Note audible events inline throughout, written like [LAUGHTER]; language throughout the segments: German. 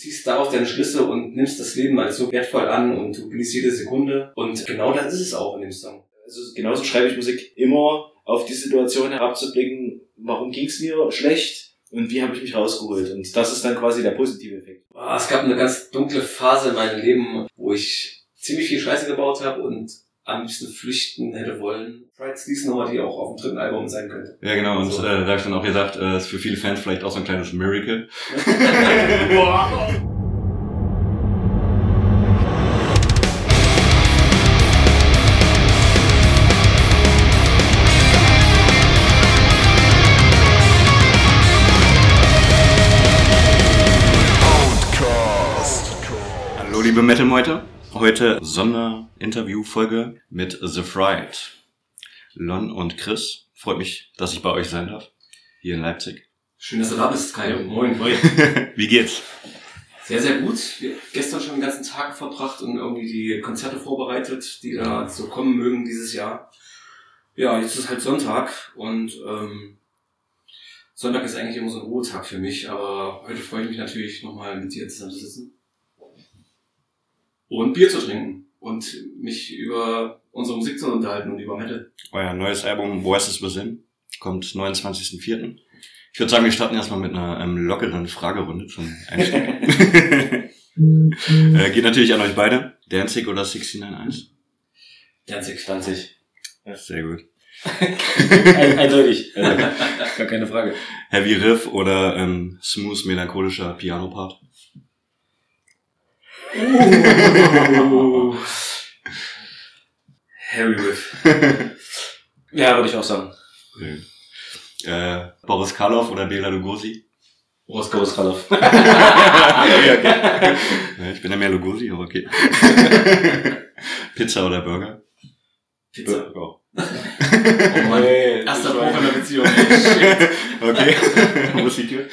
ziehst daraus deine Schlüsse und nimmst das Leben als so wertvoll an und du genießt jede Sekunde. Und genau das ist es auch in dem Song. Also genauso schreibe ich Musik immer auf die Situation herabzublicken, warum ging es mir schlecht und wie habe ich mich rausgeholt. Und das ist dann quasi der positive Effekt. Ah, Es gab eine ganz dunkle Phase in meinem Leben, wo ich ziemlich viel Scheiße gebaut habe und am liebsten flüchten hätte wollen. Pride Sleaze Nummer, die auch auf dem dritten Album sein könnte. Ja, genau. Und So. äh, da habe ich dann auch gesagt, äh, ist für viele Fans vielleicht auch so ein kleines Miracle. [LAUGHS] Hallo liebe Metal-Meute. Heute Sonderinterview-Folge mit The Fried. Lon und Chris. Freut mich, dass ich bei euch sein darf. Hier in Leipzig. Schön, dass du da bist, Kai. Moin. [LAUGHS] Wie geht's? Sehr, sehr gut. Wir haben gestern schon den ganzen Tag verbracht und irgendwie die Konzerte vorbereitet, die da so kommen mögen dieses Jahr. Ja, jetzt ist halt Sonntag und ähm, Sonntag ist eigentlich immer so ein Ruhetag für mich, aber heute freue ich mich natürlich nochmal mit dir zusammen zu sitzen und Bier zu trinken und mich über unsere Musik zu unterhalten und über Metal. Euer neues Album Voices Within kommt 29.04. Ich würde sagen, wir starten erstmal mit einer ähm, lockeren Fragerunde zum Einstieg. [LAUGHS] äh, geht natürlich an euch beide. Danzig oder 691? Danzig. 20. Sehr gut. Ein, eindeutig. Also, gar keine Frage. Heavy Riff oder ähm, smooth melancholischer Piano-Part? Harry Riff. [LAUGHS] Ja, würde ich auch sagen. Gut. Äh, Boris Karloff oder Bela Lugosi? Boris Boris Karloff. [LAUGHS] Ja, ich bin ja mehr Lugosi, aber okay. [LAUGHS] Pizza oder Burger? Pizza. Oh. Oh Mann. Nee, Erster das Bruch in der Beziehung. Shit. Okay. Wo ist die Tür?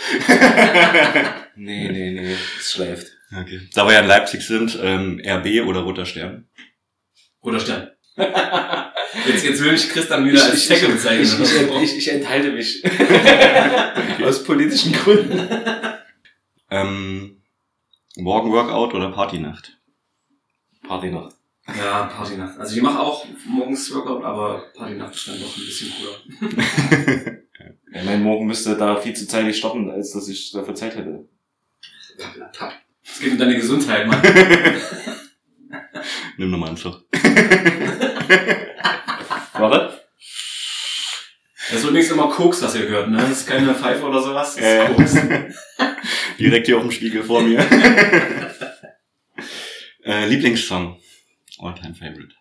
Nee, nee, nee. Es schläft. Okay. Da wir ja in Leipzig sind, ähm, RB oder Roter Stern? Roter Stern. [LAUGHS] Jetzt, jetzt will ich Chris dann wieder als Stecke bezeichnen. Ich, ich, ich, ich enthalte mich. Aus politischen Gründen. Ähm, Morgen Workout oder Partynacht? Partynacht. Ja, Partynacht. Also ich mache auch morgens Workout, aber Partynacht ist dann doch ein bisschen cooler. [LAUGHS] Ja, mein Morgen müsste da viel zu zeitig starten, als dass ich dafür Zeit hätte. Es geht um deine Gesundheit, Mann. [LAUGHS] Nimm nochmal einen Zug. [LAUGHS] Warte. Das ist übrigens immer Koks, was ihr hört, ne? Das ist keine Pfeife oder sowas, das ist Äh. Koks. [LAUGHS] Direkt hier auf dem Spiegel vor mir. äh, Lieblingssong. All-time favorite.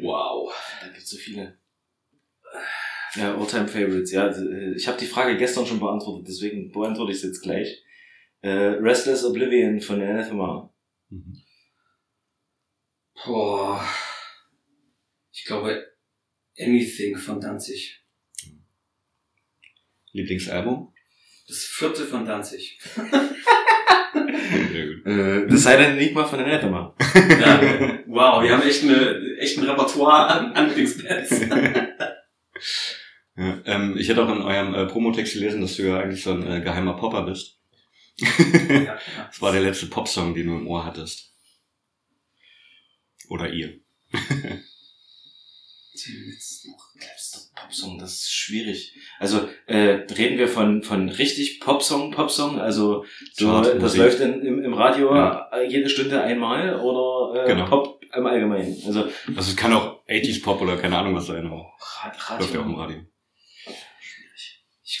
Wow. Da gibt's so viele. Ja, All-Time Favorites. Ja, ich habe die Frage gestern schon beantwortet, deswegen beantworte ich es jetzt gleich. Äh, Restless Oblivion von Anathema. Mhm. Boah. Ich glaube, Anything von Danzig. Lieblingsalbum? Das vierte von Danzig. [LAUGHS] Äh, das sei dann nicht mal von Anathema. Ja, wow, wir haben echt, eine, echt ein Repertoire an, an Lieblingsbands. [LAUGHS] Ja, ähm, ich hätte auch in eurem äh, Promotext gelesen, dass du ja eigentlich so ein äh, geheimer Popper bist. ja, ja. [LAUGHS] Das war der letzte Popsong, den du im Ohr hattest. Oder ihr. [LAUGHS] Popsong, das ist schwierig. Also äh, reden wir von von richtig Popsong, Popsong, also so, Chartmusik. das läuft in, im, im Radio Ja. äh, jede Stunde einmal oder äh, Genau. Pop im Allgemeinen. Also Also es kann auch 80s Pop oder keine Ahnung was sein, aber Rad, läuft ja auch im Radio.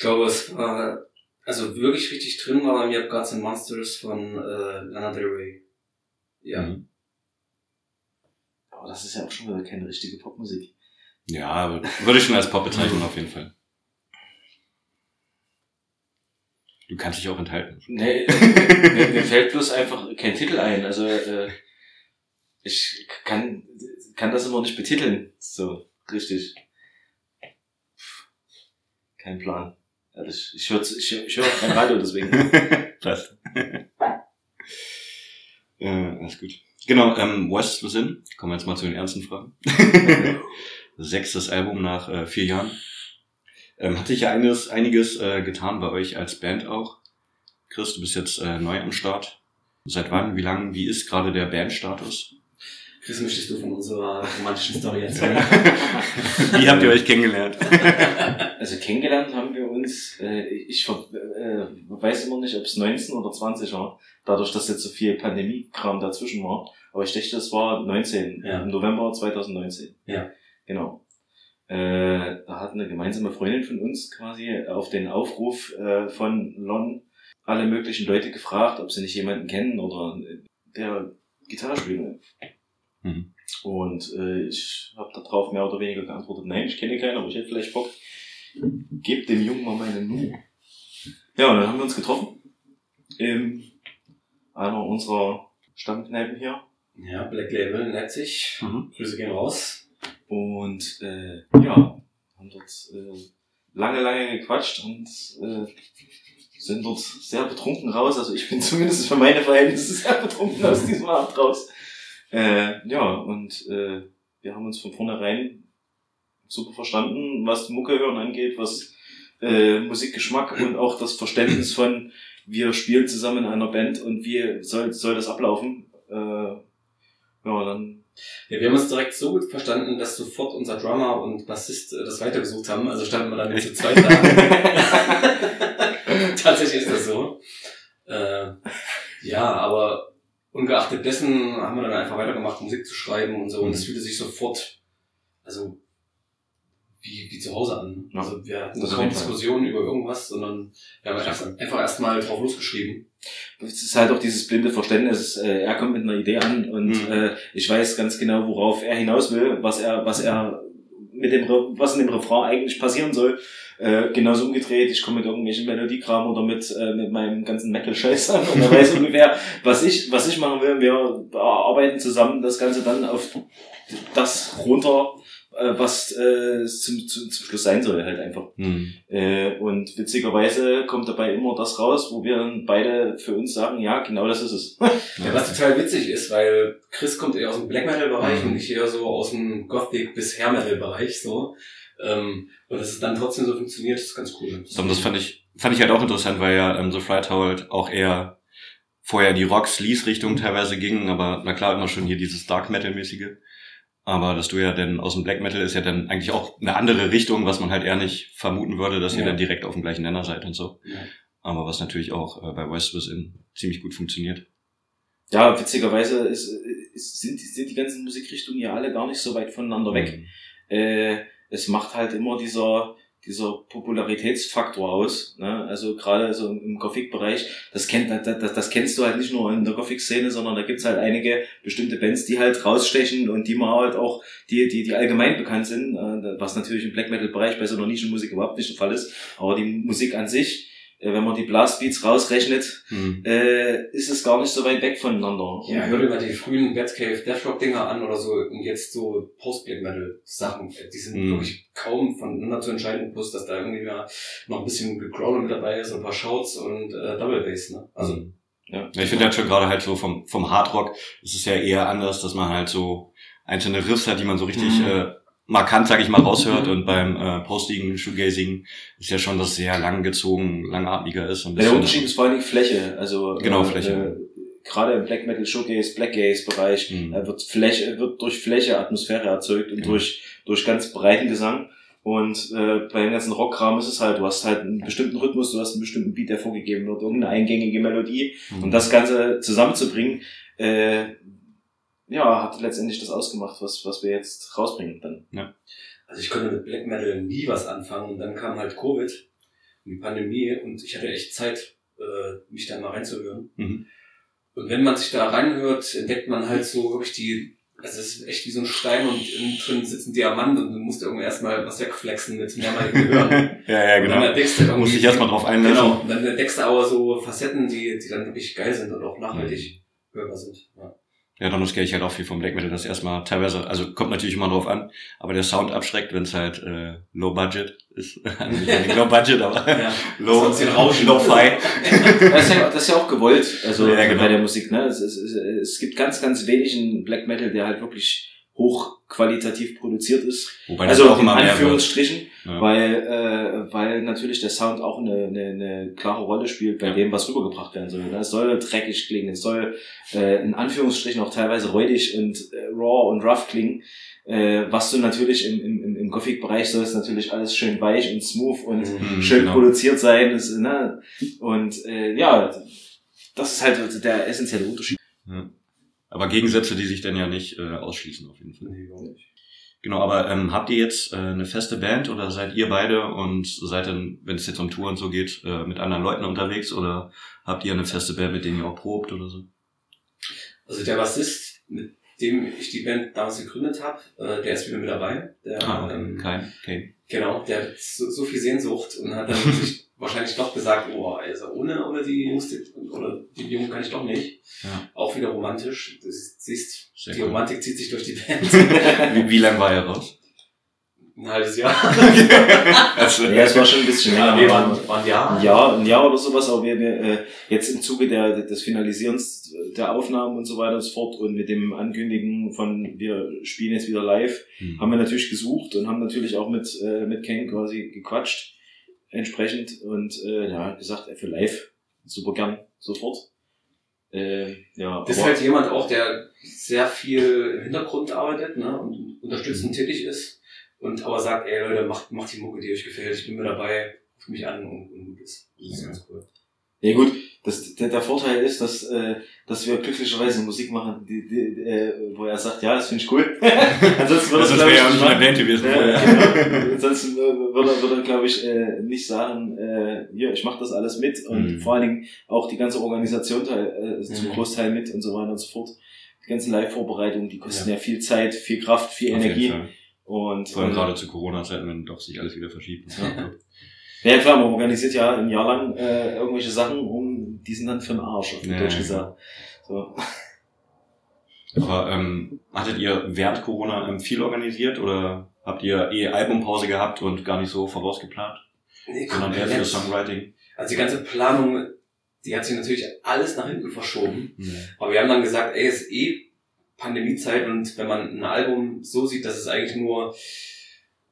Glaube, es war, also wirklich richtig drin war bei mir Gods and Monsters von äh, Lana Del Rey. Ja. Mhm. Aber das ist ja auch schon wieder keine richtige Popmusik. Ja, würde ich schon als Pop bezeichnen auf jeden Fall. Du kannst dich auch enthalten. Nee, mir, mir fällt bloß einfach kein Titel ein. Also äh, ich kann, kann das immer nicht betiteln. So, richtig. Kein Plan. Ehrlich, ich höre ich, hör- ich hör kein Radio, deswegen. [LAUGHS] Passt. äh, alles gut. Genau, ähm, West Within. Kommen wir jetzt mal zu den ernsten Fragen. [LAUGHS] Sechstes Album nach äh, vier Jahren. Ähm, hat sich ja einiges, einiges äh, getan bei euch als Band auch. Chris, du bist jetzt äh, neu am Start. Seit wann? Wie lange? Wie ist gerade der Bandstatus? Chris, möchtest du von unserer romantischen Story erzählen? [LAUGHS] Wie habt ihr euch kennengelernt? Also kennengelernt haben wir uns, äh, ich äh, weiß immer nicht, ob es 19 oder 20 war, dadurch, dass jetzt so viel Pandemie-Kram dazwischen war. Aber ich dachte, das war 19, Ja. im November 2019. Ja. Genau. Äh, da hat eine gemeinsame Freundin von uns quasi auf den Aufruf äh, von Lon alle möglichen Leute gefragt, ob sie nicht jemanden kennen oder äh, der Gitarre spielen. Mhm. Und äh, ich habe darauf mehr oder weniger geantwortet, nein, ich kenne keinen, aber ich hätte vielleicht Bock. Gebt dem Jungen mal meine Nummer. Ja, und dann haben wir uns getroffen. In einer unserer Stammkneipen hier. ja, Black Label in Leipzig. Mhm. Grüße gehen raus. Und äh, ja, haben dort äh, lange, lange gequatscht und äh, sind dort sehr betrunken raus. Also ich bin [LAUGHS] zumindest für meine Verhältnisse sehr betrunken aus diesem Abend raus. Äh, ja, und äh, wir haben uns von vornherein super verstanden, was Mucke hören angeht, was äh, Musikgeschmack und auch das Verständnis von wir spielen zusammen in einer Band und wie soll, soll das ablaufen. Äh, ja, dann Ja, wir haben uns direkt so gut verstanden, dass sofort unser Drummer und Bassist äh, das weitergesucht haben. Also standen wir dann zu [LAUGHS] zweit da. [LAUGHS] Tatsächlich ist das so. Äh, ja, aber ungeachtet dessen haben wir dann einfach weitergemacht, Musik zu schreiben und so. Und es fühlte sich sofort, also wie, wie zu Hause an. Ja, Also wir hatten Fall. Diskussionen über irgendwas, sondern wir haben erst, einfach erstmal drauf losgeschrieben. es ist halt auch dieses blinde Verständnis. Äh, er kommt mit einer Idee an und Mhm. äh, ich weiß ganz genau, worauf er hinaus will, was er, was er mit dem, Re- was in dem Refrain eigentlich passieren soll. Äh, genauso umgedreht, ich komme mit irgendwelchen Melodiekram oder mit, äh, mit meinem ganzen Metal-Scheiß an und er weiß [LAUGHS] ungefähr, was ich, was ich machen will. Wir arbeiten zusammen das Ganze dann auf das runter, was äh, zum, zum, zum Schluss sein soll, halt einfach. Mhm. Äh, und witzigerweise kommt dabei immer das raus, wo wir dann beide für uns sagen, ja, genau das ist es. [LAUGHS] Ja, was total witzig ist, weil Chris kommt eher aus dem Black Metal Bereich Mhm. und ich eher so aus dem Gothic bis Hair Metal Bereich so. Ähm, und dass es dann trotzdem so funktioniert, ist ganz cool. Und das fand ich, fand ich halt auch interessant, weil ja ähm, The Fright halt auch eher vorher in die Rock-Sleaze-Richtung teilweise ging, aber na klar immer schon hier dieses Dark Metal-mäßige. Aber dass du ja dann aus dem Black Metal ist ja dann eigentlich auch eine andere Richtung, was man halt eher nicht vermuten würde, dass ihr Ja. dann direkt auf dem gleichen Nenner seid und so. Ja. Aber was natürlich auch äh, bei West Within ziemlich gut funktioniert. Ja, witzigerweise ist, ist, sind, sind die ganzen Musikrichtungen ja alle gar nicht so weit voneinander weg. Mhm. Äh, es macht halt immer dieser, dieser Popularitätsfaktor aus. Ne? Also gerade so im Gothic-Bereich, das, kennt, das, das, kennst du halt nicht nur in der Gothic-Szene, sondern da gibt's halt einige bestimmte Bands, die halt rausstechen und die man halt auch, die, die, die allgemein bekannt sind, äh, was natürlich im Black Metal-Bereich bei so einer Nischenmusik überhaupt nicht der Fall ist. Aber die Musik an sich, wenn man die Blastbeats rausrechnet, Mhm. äh, ist es gar nicht so weit weg voneinander. Ja, hör dir mal die frühen Batcave Deathrock Dinger an oder so und jetzt so Post-Black Metal Sachen. Die sind Mhm. wirklich kaum voneinander zu entscheiden, plus dass da irgendwie mal noch ein bisschen Gegrowle mit dabei ist, ein paar Shouts und äh, Double Bass, ne? Also, Mhm. Ja. Ja, ich finde halt schon gerade halt so vom, vom Hardrock ist es ja eher anders, dass man halt so einzelne Riffs hat, die man so richtig Mhm. äh, markant, sag ich mal, raushört und beim äh, postigen Shoegazing ist ja schon, dass sehr langgezogen, langatmiger ist. Und der Unterschied ist vor allem Fläche. Also Genau, äh, Fläche. Äh, gerade im Black Metal Showcase, Black Gaze Bereich Mhm. äh, wird Fläche wird durch Fläche Atmosphäre erzeugt und Ja. durch durch ganz breiten Gesang. Und äh, bei dem ganzen Rockkram ist es halt, du hast halt einen bestimmten Rhythmus, du hast einen bestimmten Beat, der vorgegeben wird, irgendeine eingängige Melodie. Mhm. Und das Ganze zusammenzubringen, äh, ja, hat letztendlich das ausgemacht, was, was wir jetzt rausbringen dann. Also ich konnte mit Black Metal nie was anfangen und dann kam halt Covid und die Pandemie und ich hatte echt Zeit, äh, mich da mal reinzuhören. Mhm. Und wenn man sich da reinhört, entdeckt man halt so wirklich die, also es ist echt wie so ein Stein und innen drin sitzt ein Diamant und du musst irgendwie erstmal was wegflexen mit mehrmaligen [LAUGHS] Hören. ja, ja, Und dann genau. entdeckst du Da muss irgendwie, ich erstmal drauf einlassen. genau, und dann entdeckst du aber so Facetten, die, die dann wirklich geil sind und auch nachhaltig hörbar sind. Ja. Ja, dann kenne ich halt auch viel vom Black Metal, das erstmal teilweise, also kommt natürlich immer drauf an, aber der Sound abschreckt, wenn es halt äh, Low Budget ist. [LAUGHS] Also nicht Low Budget, aber Ja. [LAUGHS] Low, Rauschen. Low Fi. [LAUGHS] Das ist ja, das ist ja auch gewollt, also Ja, genau. bei der Musik. Ne? Es, es, es, es gibt ganz, ganz wenig in Black Metal, der halt wirklich hochqualitativ produziert ist. Wobei das also auch in immer mehr wird. Ja. weil, äh, weil natürlich der Sound auch eine, eine, eine klare Rolle spielt bei Ja. dem, was rübergebracht werden soll. Es soll dreckig klingen, es soll äh, in Anführungsstrichen auch teilweise räudig und äh, raw und rough klingen. Äh, was du natürlich im, im, im- Gothic-Bereich soll es natürlich alles schön weich und smooth und Mhm, [LAUGHS] schön genau. produziert sein. Das, ne? Und äh, ja, das ist halt der essentielle Unterschied. Aber Gegensätze, die sich dann ja nicht äh, ausschließen auf jeden Fall. Genau, aber ähm, habt ihr jetzt äh, eine feste Band oder seid ihr beide und seid dann, wenn es jetzt um Tour und so geht, äh, mit anderen Leuten unterwegs oder habt ihr eine feste Band, mit denen ihr auch probt oder so? Also der Bassist, mit dem ich die Band damals gegründet habe, äh, der ist wieder mit dabei. Der, Ah, ähm, kein, okay. Genau, der hat so, so viel Sehnsucht und hat dann sich wahrscheinlich doch gesagt, oh, also ohne, ohne die Jungs oder die Jungen kann ich doch nicht. Ja. Auch wieder romantisch. Du siehst, Sehr die cool. Romantik zieht sich durch die [LAUGHS] Band. Wie, wie lange war er raus? Ein halbes Jahr. [LAUGHS] Also, Ja, es war schon ein bisschen länger. Ja, wir waren, waren ja. ein Jahr, ein Jahr oder sowas, aber wir, wir äh, jetzt im Zuge der, des Finalisierens der Aufnahmen und so weiter und so fort und mit dem Ankündigen von wir spielen jetzt wieder live, Hm. haben wir natürlich gesucht und haben natürlich auch mit, äh, mit Ken quasi gequatscht entsprechend und äh, ja, gesagt, äh, für live super gern, sofort. Äh, ja, Das ist halt jemand auch, der sehr viel im Hintergrund arbeitet ne, und unterstützend tätig ist und aber sagt, ey Leute, macht, macht die Mucke, die euch gefällt, ich bin mir dabei, ruft mich an und, und gut ist. Das ist Ja. ganz cool. Ja gut, das, der, der Vorteil ist, dass, äh, dass wir glücklicherweise Musik machen, die, die, äh, wo er sagt, ja, das finde ich cool. [LAUGHS] Ansonsten würde das er, wäre ja auch nicht machen. Band gewesen Ja, vorher. genau. Ansonsten äh, würde er, würde er glaube ich, äh, nicht sagen, äh, hier, ich mache das alles mit und Mhm. vor allen Dingen auch die ganze Organisation teil, äh, zum Mhm. Großteil mit und so weiter und so fort. Die ganzen Live-Vorbereitungen, die kosten ja. viel Zeit, viel Kraft, viel Auf Energie. Und Vor allem äh, gerade zu Corona-Zeiten, wenn doch sich alles wieder verschiebt. [LAUGHS] ja klar, man organisiert ja ein Jahr lang äh, irgendwelche Sachen, um die sind dann für den Arsch, auf Ja, Deutsch gesagt. So. Aber ähm, hattet ihr während Corona ähm, viel organisiert oder habt ihr eh Albumpause gehabt und gar nicht so vorausgeplant, Nee, sondern eher für. Songwriting? Also die ganze Planung, die hat sich natürlich alles nach hinten verschoben. Hm. Aber wir haben dann gesagt, ey, es ist eh Pandemiezeit und wenn man ein Album so sieht, dass es eigentlich nur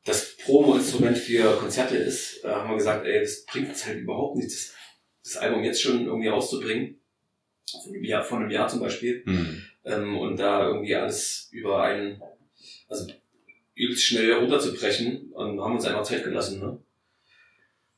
das Promo-Instrument für Konzerte ist, äh, haben wir gesagt, ey, das bringt uns halt überhaupt nichts, das, Album jetzt schon irgendwie rauszubringen. Von einem Jahr, von einem Jahr zum Beispiel. Hm. Ähm, und da irgendwie alles über einen, also übelst schnell runterzubrechen und haben uns einfach Zeit gelassen, ne?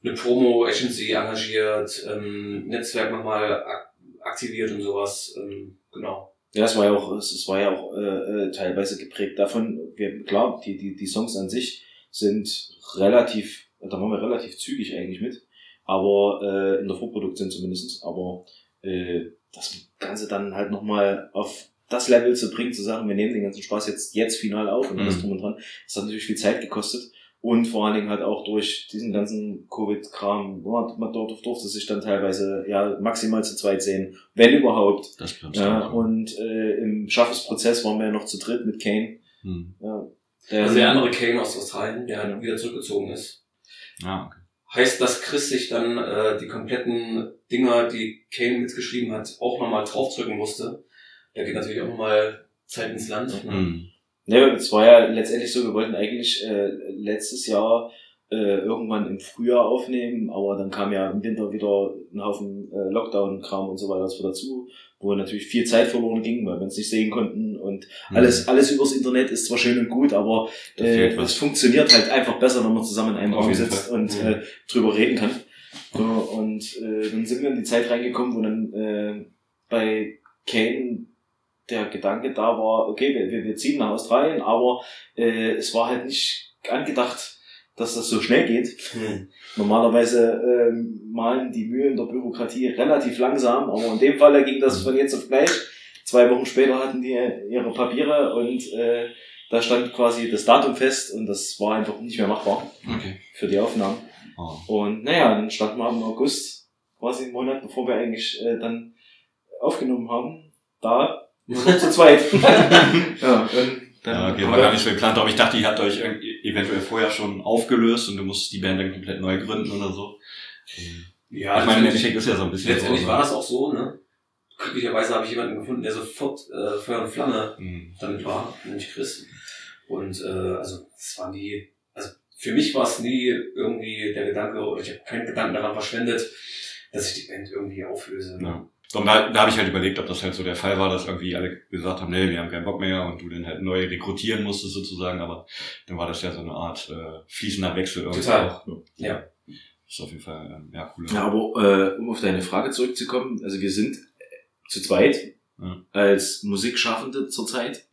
Eine Promo-Agency engagiert, ähm, Netzwerk nochmal ak aktiviert und sowas, ähm, genau. Ja, es war ja auch, es es war ja auch äh, äh, teilweise geprägt davon, wir, klar, die, die, die Songs an sich sind relativ, da waren wir relativ zügig eigentlich mit, aber äh, in der Vorproduktion zumindestens aber äh, das Ganze dann halt nochmal auf das Level zu bringen, zu sagen, wir nehmen den ganzen Spaß jetzt, jetzt final auf und alles Mhm. drum und dran, das hat natürlich viel Zeit gekostet. Und vor allen Dingen halt auch durch diesen ganzen Covid-Kram, man, man dort durfte sich dann teilweise ja maximal zu zweit sehen, wenn überhaupt. Das Ja, du. und äh, im Schaffensprozess waren wir ja noch zu dritt mit Kane. Hm. Ja, der, Also der andere Kane aus Australien, der Ja. wieder zurückgezogen ist. Ja, okay. Heißt, dass Chris sich dann äh, die kompletten Dinger, die Kane mitgeschrieben hat, auch nochmal draufdrücken musste. Da geht natürlich auch nochmal Zeit ins Land. Ne? Hm. ja, es war ja letztendlich so, wir wollten eigentlich äh, letztes Jahr äh, irgendwann im Frühjahr aufnehmen, aber dann kam ja im Winter wieder ein Haufen äh, Lockdown-Kram und so weiter dazu, wo natürlich viel Zeit verloren ging, weil wir uns nicht sehen konnten und Hm. alles, alles übers Internet ist zwar schön und gut, aber äh, es funktioniert halt einfach besser, wenn man zusammen in einem Raum sitzt und Mhm. äh, drüber reden kann. So, und äh, dann sind wir in die Zeit reingekommen, wo dann äh, bei Kane der Gedanke da war, okay, wir, wir, wir ziehen nach Australien, aber äh, es war halt nicht angedacht, dass das so schnell geht. Hm. Normalerweise ähm, malen die Mühlen der Bürokratie relativ langsam, aber in dem Fall ging das von jetzt auf gleich. Zwei Wochen später hatten die ihre Papiere und äh, da stand quasi das Datum fest und das war einfach nicht mehr machbar Okay. für die Aufnahmen. Oh. Und naja, dann standen wir im August, quasi einen Monat bevor wir eigentlich äh, dann aufgenommen haben, da zu zweit. [LAUGHS] ja, und dann Ja, okay, haben war wir- gar nicht so geplant, aber ich dachte, ihr habt euch eventuell vorher schon aufgelöst und du musst die Band dann komplett neu gründen oder so. Ja, ich meine, im letztendlich- Endeffekt ist ja so ein bisschen Letztendlich so, war das auch so, ne? Glücklicherweise habe ich jemanden gefunden, der sofort äh, Feuer und Flamme Hm. damit war, nämlich Chris. Und äh, also das waren die, also für mich war es nie irgendwie der Gedanke, oder ich habe keinen Gedanken daran verschwendet, dass ich die Band irgendwie auflöse. Ja. Und da, da habe ich halt überlegt, ob das halt so der Fall war, dass irgendwie alle gesagt haben, nee, wir haben keinen Bock mehr und du dann halt neu rekrutieren musstest sozusagen, aber dann war das ja so eine Art äh, fließender Wechsel irgendwie Total. auch. Ja. Das ist auf jeden Fall, ähm, ja, cool. Ja, aber äh, um auf deine Frage zurückzukommen, also wir sind äh, zu zweit Ja. als Musikschaffende zurzeit,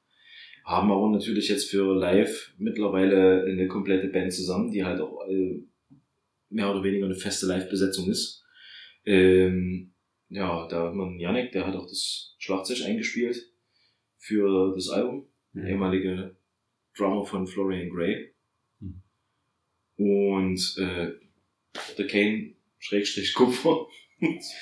haben aber natürlich jetzt für live mittlerweile eine komplette Band zusammen, die halt auch äh, mehr oder weniger eine feste Live-Besetzung ist. Ähm, ja, da hat man Janik, der hat auch das Schlagzeug eingespielt für das Album, Mhm. ehemalige Drummer von Florian Gray. Mhm. Und äh, der Kane Schrägstrich Kupfer.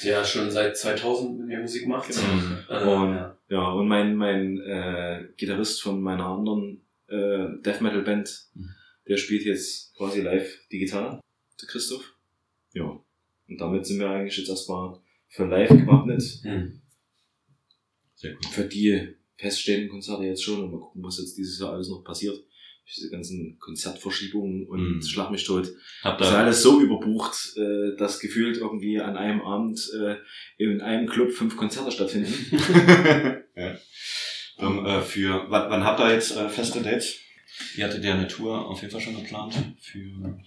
Der schon seit 2000 mit mir Musik macht. Mhm. Äh, Und- ja. Ja, und mein, mein äh, Gitarrist von meiner anderen äh, Death Metal Band, Mhm. der spielt jetzt quasi live die Gitarre, der Christoph. Ja. Und damit sind wir eigentlich jetzt erstmal für live gewappnet. Hm. Sehr cool. Für die feststehenden Konzerte jetzt schon. Und mal gucken, was jetzt dieses Jahr alles noch passiert. Diese ganzen Konzertverschiebungen und Mhm. Schlag mich tot. Hab Das ist alles so überbucht, äh, dass gefühlt irgendwie an einem Abend äh, in einem Club fünf Konzerte stattfinden. [LAUGHS] [LAUGHS] ja. ähm, äh, für, wann, wann habt ihr jetzt feste Dates? Ihr hattet ja eine Tour auf jeden Fall schon geplant für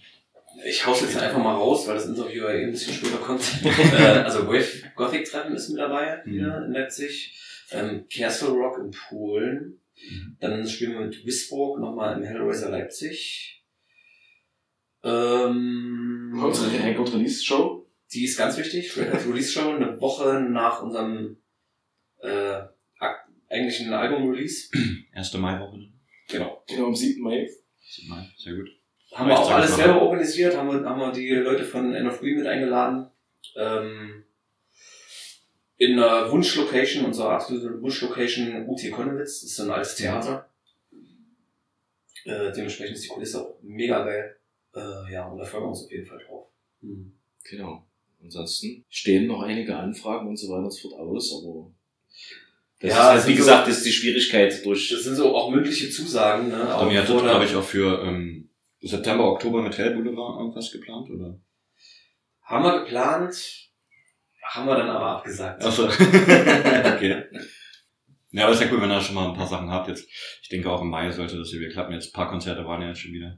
Ich hau's jetzt einfach mal raus, weil das Interview ja eben ein bisschen später kommt. [LAUGHS] äh, also Wave Gothic Treffen ist mit dabei, Mhm. wieder in Leipzig. Ähm, Castle Rock in Polen. Mhm. Dann spielen wir mit Wisborg nochmal im Hellraiser Leipzig. Ähm, Unsere Record Release Show. die ist ganz wichtig. Record Release Show, eine Woche nach unserem äh, eigentlichen Album-Release. erste Maiwoche. ne? Genau. Genau, am 7. Mai. Mai, Sehr gut. Haben wir auch alles machen. selber organisiert, haben wir, haben wir die Leute von End of Green mit eingeladen. Ähm, in einer Wunschlocation, unsere absolute Wunschlocation UT Konnewitz, das ist so ein altes Theater. Äh, dementsprechend ist die Kulisse auch mega geil. Äh, ja, und da freuen wir uns auf jeden Fall drauf. Genau. Ansonsten stehen noch einige Anfragen und so weiter und so fort aus, aber das Ja, ist halt, wie so- gesagt, das ist die Schwierigkeit durch. Das sind so auch mündliche Zusagen, ne? Aber vor der- glaube ich, auch für ähm, September, Oktober mit Hell Boulevard irgendwas geplant, oder? Haben wir geplant, haben wir dann aber abgesagt. Achso. [LAUGHS] okay. Ja, aber ist ja cool, wenn ihr schon mal ein paar Sachen habt jetzt. Ich denke auch im Mai sollte das hier wieder klappen. Jetzt ein paar Konzerte waren ja jetzt schon wieder.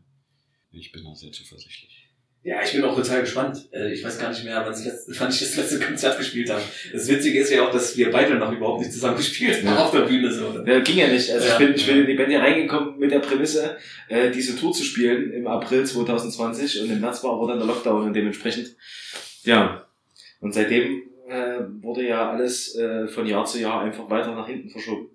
Ich bin da sehr zuversichtlich. Ja, ich bin auch total gespannt. Äh, Ich weiß gar nicht mehr, wann ich, letzt, [LAUGHS] wann ich das letzte Konzert gespielt habe. Das Witzige ist ja auch, dass wir beide noch überhaupt nicht zusammen gespielt haben Ja. auf der Bühne. So. Ja, ging ja nicht. Also Ja. ich, bin, ich bin in die Band hier reingekommen mit der Prämisse, äh, diese Tour zu spielen im April 2020 und im März war aber dann der Lockdown und dementsprechend. Ja. Und seitdem äh, wurde ja alles äh, von Jahr zu Jahr einfach weiter nach hinten verschoben.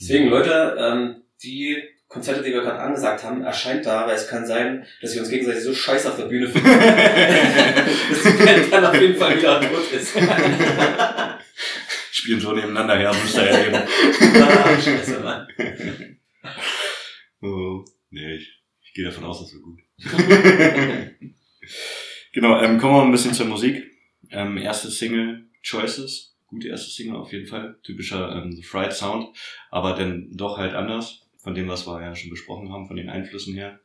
Deswegen, Leute, ähm, die Konzerte, die wir gerade angesagt haben, erscheint da, weil es kann sein, dass wir uns gegenseitig so scheiße auf der Bühne finden, [LAUGHS] dass die Band dann auf jeden Fall wieder tot ist. Spielen so nebeneinander her, müsst ihr ja eben. [LAUGHS] ah, scheiße, Mann. Oh, nee, ich, ich gehe davon aus, das wird gut. [LAUGHS] genau, ähm, kommen wir ein bisschen zur Musik. Ähm, erste Single, Choices. Gute erste Single auf jeden Fall. Typischer ähm, The Fried Sound, aber dann doch halt anders von dem, was wir ja schon besprochen haben, von den Einflüssen her.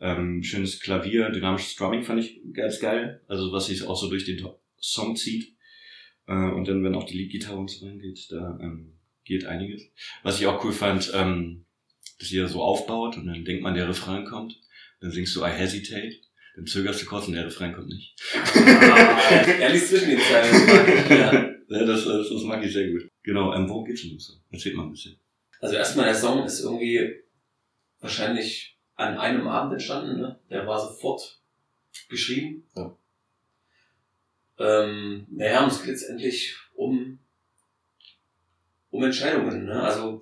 Ähm, schönes Klavier, dynamisches Drumming fand ich ganz geil. Also was sich auch so durch den Song zieht. Äh, und dann, wenn auch die Leadgitarre und so reingeht, da ähm, geht einiges. Was ich auch cool fand, ähm, dass ihr so aufbaut und dann denkt man, der Refrain kommt. Dann singst du I hesitate. Dann zögerst du kurz und der Refrain kommt nicht. Ah, er liest zwischen den Zeilen. [LAUGHS] Ja. Das, das, das mag ich sehr gut. Genau, ähm, worum geht's denn Song? Erzählt mal ein bisschen. Also erstmal, der Song ist irgendwie wahrscheinlich an einem Abend entstanden, ne? Der war sofort geschrieben. Ja. Ähm, naja, und es geht letztendlich um, um Entscheidungen, ne? Also,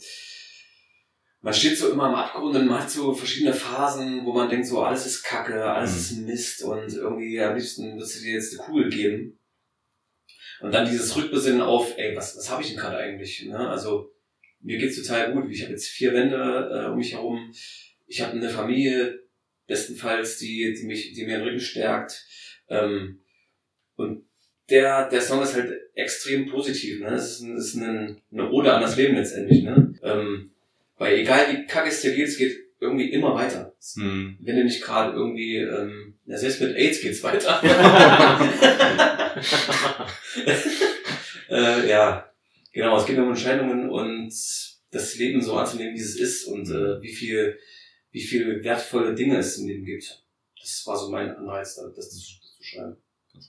man steht so immer am Abgrund und man hat so verschiedene Phasen, wo man denkt so, alles ist Kacke, alles Mhm. ist Mist und irgendwie am liebsten würdest du dir jetzt eine Kugel geben. Und dann dieses Rückbesinnen auf, ey, was, was habe ich denn gerade eigentlich? Ne? Also mir geht's total gut. Ich habe jetzt vier Wände äh, um mich herum. Ich habe eine Familie, bestenfalls, die, die mich, die mir den Rücken stärkt. Ähm, und der, der Song ist halt extrem positiv. Ne? Es ist, ein, ist ein, eine Ode an das Leben letztendlich. Ne? Ähm, weil egal wie kacke es dir geht, es geht irgendwie immer weiter. Hm. Wenn du nicht gerade irgendwie, ähm, ja, selbst mit AIDS geht's weiter. [LAUGHS] [LAUGHS] äh, ja, genau, es geht um Entscheidungen und das Leben so anzunehmen, wie es ist und äh, wie viel, wie viel wertvolle Dinge es im Leben gibt. Das war so mein Anreiz, da- das zu, das zu schreiben.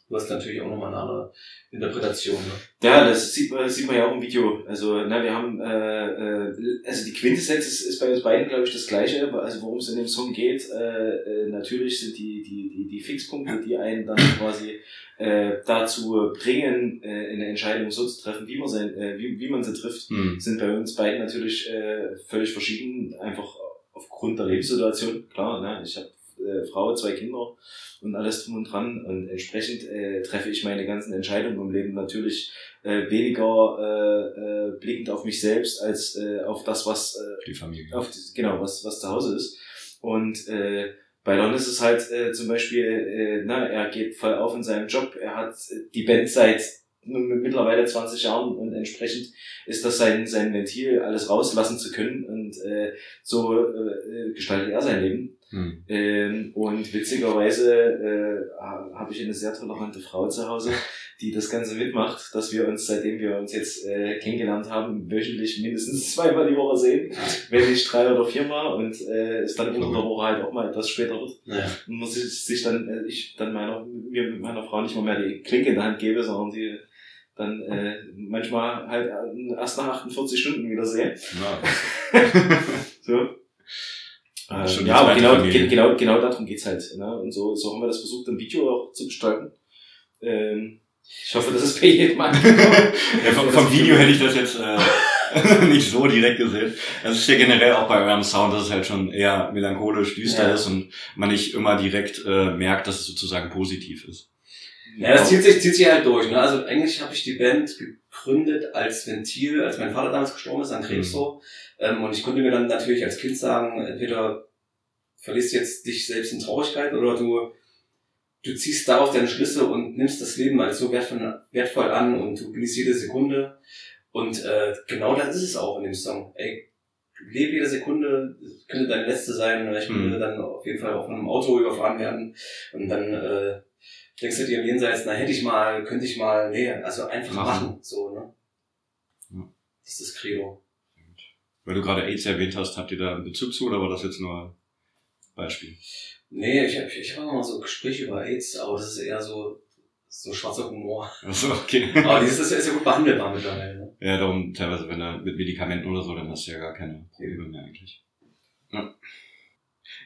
Du hast natürlich auch nochmal eine andere Interpretation. Ne? Ja, das sieht man, sieht man ja auch im Video. Also, na, wir haben, äh, äh, also die Quintessenz ist, ist bei uns beiden, glaube ich, das Gleiche. Also, worum es in dem Song geht, äh, äh, natürlich sind die, die, die, die Fixpunkte, die einen dann quasi äh, dazu bringen, äh, eine Entscheidung so zu treffen, wie man, sein, äh, wie, wie man sie trifft, Hm. sind bei uns beiden natürlich äh, völlig verschieden, einfach aufgrund der Lebenssituation. Klar, ne? ich habe äh, Frau, zwei Kinder und alles drum und dran und entsprechend äh, treffe ich meine ganzen Entscheidungen im Leben natürlich äh, weniger äh, äh, blickend auf mich selbst als äh, auf das, was äh, Für die Familie. auf die, genau, was, was zu Hause ist. Und äh, bei Lon ist es halt äh, zum Beispiel, äh, na, er geht voll auf in seinem Job, er hat äh, die Band seit mittlerweile 20 Jahren und entsprechend ist das sein, sein Ventil, alles rauslassen zu können und äh, so äh, äh, gestaltet er sein Leben. Hm. Ähm, und witzigerweise äh, ha- habe ich eine sehr tolerante Frau zu Hause, die das Ganze mitmacht, dass wir uns, seitdem wir uns jetzt äh, kennengelernt haben, wöchentlich mindestens [LAUGHS] zweimal die Woche sehen, wenn nicht drei oder viermal und äh, es dann unter der Woche halt auch mal etwas später wird. Naja. Und muss ich sich dann, äh, ich dann meiner, mir mit meiner Frau nicht mal mehr die Klinke in der Hand gebe, sondern sie dann äh, manchmal halt erst nach 48 Stunden wieder sehe. Ja. [LAUGHS] So. Äh, schon ja, genau, Familie. ge- genau, genau darum geht's halt. Ne? Und so, so haben wir das versucht, im Video auch zu gestalten. Ähm, ich hoffe, das ist bei jedem [LAUGHS] angekommen. Ja, vom, vom Video hätte ich das jetzt äh, [LAUGHS] nicht so direkt gesehen. Das ist ja generell auch bei eurem Sound, dass es halt schon eher melancholisch, düster Ja. ist und man nicht immer direkt äh, merkt, dass es sozusagen positiv ist. Ja, das zieht sich, zieht sich halt durch. Ne? Also eigentlich habe ich die Band gegründet als Ventil, als mein Vater damals gestorben ist an Krebs Mhm. Ähm, und ich konnte mir dann natürlich als Kind sagen, entweder verlierst du jetzt dich selbst in Traurigkeit oder du, du ziehst daraus deine Schlüsse und nimmst das Leben als so wertvoll, wertvoll an und du genießt jede Sekunde. Und äh, genau das ist es auch in dem Song. Ey, lebe jede Sekunde, könnte deine letzte sein. oder Ich könnte Mhm. dann auf jeden Fall auch von einem Auto überfahren werden. Und dann äh, denkst du dir im Jenseits, na hätte ich mal, könnte ich mal, nee, also einfach Machen. machen, so, ne? Ja. Das ist das Credo. Weil du gerade AIDS erwähnt hast, habt ihr da einen Bezug zu oder war das jetzt nur Beispiel? Nee, ich habe ich hab auch mal so Gespräche über AIDS, aber das ist eher so, so schwarzer Humor. Achso, okay. Aber dieses ist ja, ist ja gut behandelbar mittlerweile, ne? Ja, darum teilweise, wenn du mit Medikamenten oder so, dann hast du ja gar keine Probleme mehr eigentlich. Ja.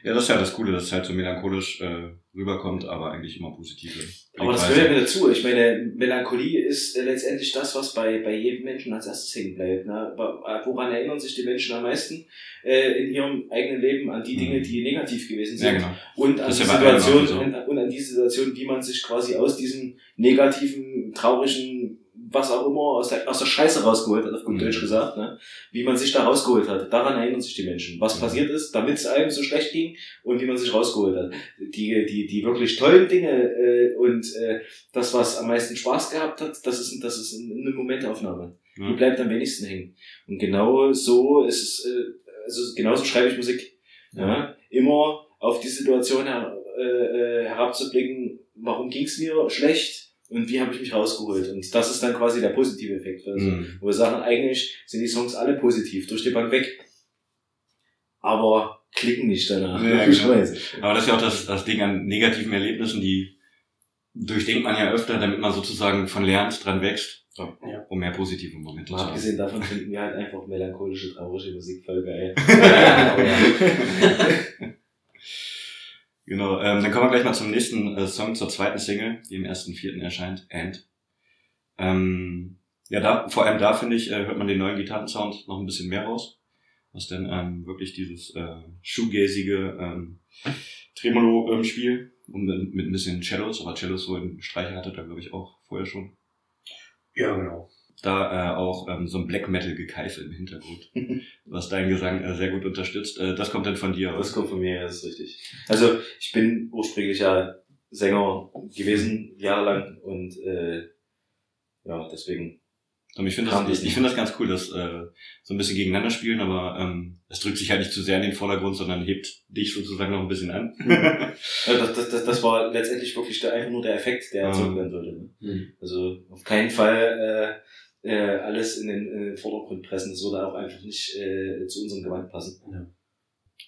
Ja, das ist ja das Coole, dass es halt so melancholisch äh, rüberkommt, aber eigentlich immer positive. Aber das gehört ja mit dazu. Ich meine, Melancholie ist äh, letztendlich das, was bei, bei jedem Menschen als erstes hängen bleibt. Ne? Äh, Woran erinnern sich die Menschen am meisten äh, in ihrem eigenen Leben an die Mhm. Dinge, die negativ gewesen sind? Ja, genau. Und an, Das die ja Situation, und, und an die Situation, wie man sich quasi aus diesem negativen, traurigen, was auch immer, aus der, aus der Scheiße rausgeholt hat, auf gut Mhm. Deutsch gesagt, ne? wie man sich da rausgeholt hat. Daran erinnern sich die Menschen. Was Mhm. passiert ist, damit es einem so schlecht ging und wie man sich rausgeholt hat. Die, die, die wirklich tollen Dinge äh, und äh, das, was am meisten Spaß gehabt hat, das ist, das ist eine Momentaufnahme. Die Ja. bleibt am wenigsten hängen. Und genau so ist es, äh, also genauso schreibe ich Musik. Ja. Immer auf die Situation her, äh, äh, herabzublicken, warum ging es mir schlecht und wie habe ich mich rausgeholt. Und das ist dann quasi der positive Effekt. Also, Mhm. Wo wir sagen, eigentlich sind die Songs alle positiv, durch die Bank weg. Aber klicken nicht danach. Ja, [LAUGHS] logischerweise. Aber das ist ja auch das, das Ding an negativen Erlebnissen, die durchdenkt man ja öfter, damit man sozusagen von lernt, dran wächst, Ja. um mehr positive Momente Mal zu haben. abgesehen davon finden wir halt einfach melancholische, traurige Musik voll geil. [LAUGHS] [LAUGHS] Genau, ähm, dann kommen wir gleich mal zum nächsten äh, Song, zur zweiten Single, die im ersten Vierten erscheint, And. Ähm, ja, da, vor allem da finde ich, äh, hört man den neuen Gitarrensound noch ein bisschen mehr raus, was dann ähm, wirklich dieses äh, shoegazige ähm, Tremolo ähm, und mit, mit ein bisschen Cellos, aber Cellos so in Streicher hatte da glaube ich auch vorher schon. Ja, genau. Da äh, auch ähm, so ein Black Metal Gekeife im Hintergrund, [LAUGHS] was deinen Gesang äh, sehr gut unterstützt. Äh, das kommt dann von dir Das aus. kommt von mir, das ist richtig. Also ich bin ursprünglich ja Sänger gewesen, jahrelang und äh, ja, deswegen Und ich finde das, das ich, ich finde das ganz cool, dass äh, so ein bisschen gegeneinander spielen, aber ähm, es drückt sich halt nicht zu sehr in den Vordergrund, sondern hebt dich sozusagen noch ein bisschen an. [LAUGHS] Ja, das, das, das, das war letztendlich wirklich der, einfach nur der Effekt, der erzeugt Mhm. werden sollte. Ne? Hm. Also auf keinen Fall äh, äh, alles in den, in den Vordergrund pressen. Das würde auch einfach nicht äh, zu unserem Gewand passen.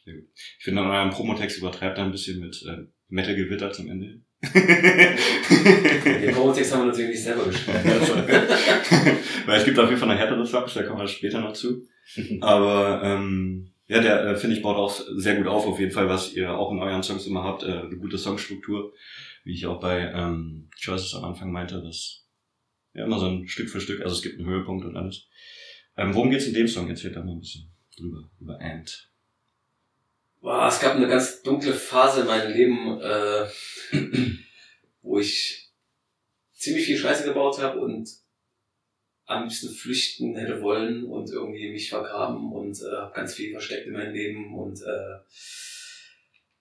Ich finde, an eurem Promotext übertreibt er ein bisschen mit äh, Metal-Gewitter zum Ende. [LAUGHS] Den Promotext haben wir natürlich nicht selber geschrieben. [LAUGHS] Weil es gibt auf jeden Fall noch härtere Songs, da kommen wir später noch zu. Aber ähm, ja, der äh, finde ich baut auch sehr gut auf, auf jeden Fall, was ihr auch in euren Songs immer habt, äh, eine gute Songstruktur, wie ich auch bei ähm, Choices am Anfang meinte, das ja immer so ein Stück für Stück, also es gibt einen Höhepunkt und alles. Ähm, worum geht's in dem Song? Erzählt da mal ein bisschen drüber, über Ant. Boah, es gab eine ganz dunkle Phase in meinem Leben, äh, [CLEARS THROAT] wo ich ziemlich viel Scheiße gebaut habe und am liebsten flüchten hätte wollen und irgendwie mich vergraben und äh, hab ganz viel versteckt in meinem Leben und äh,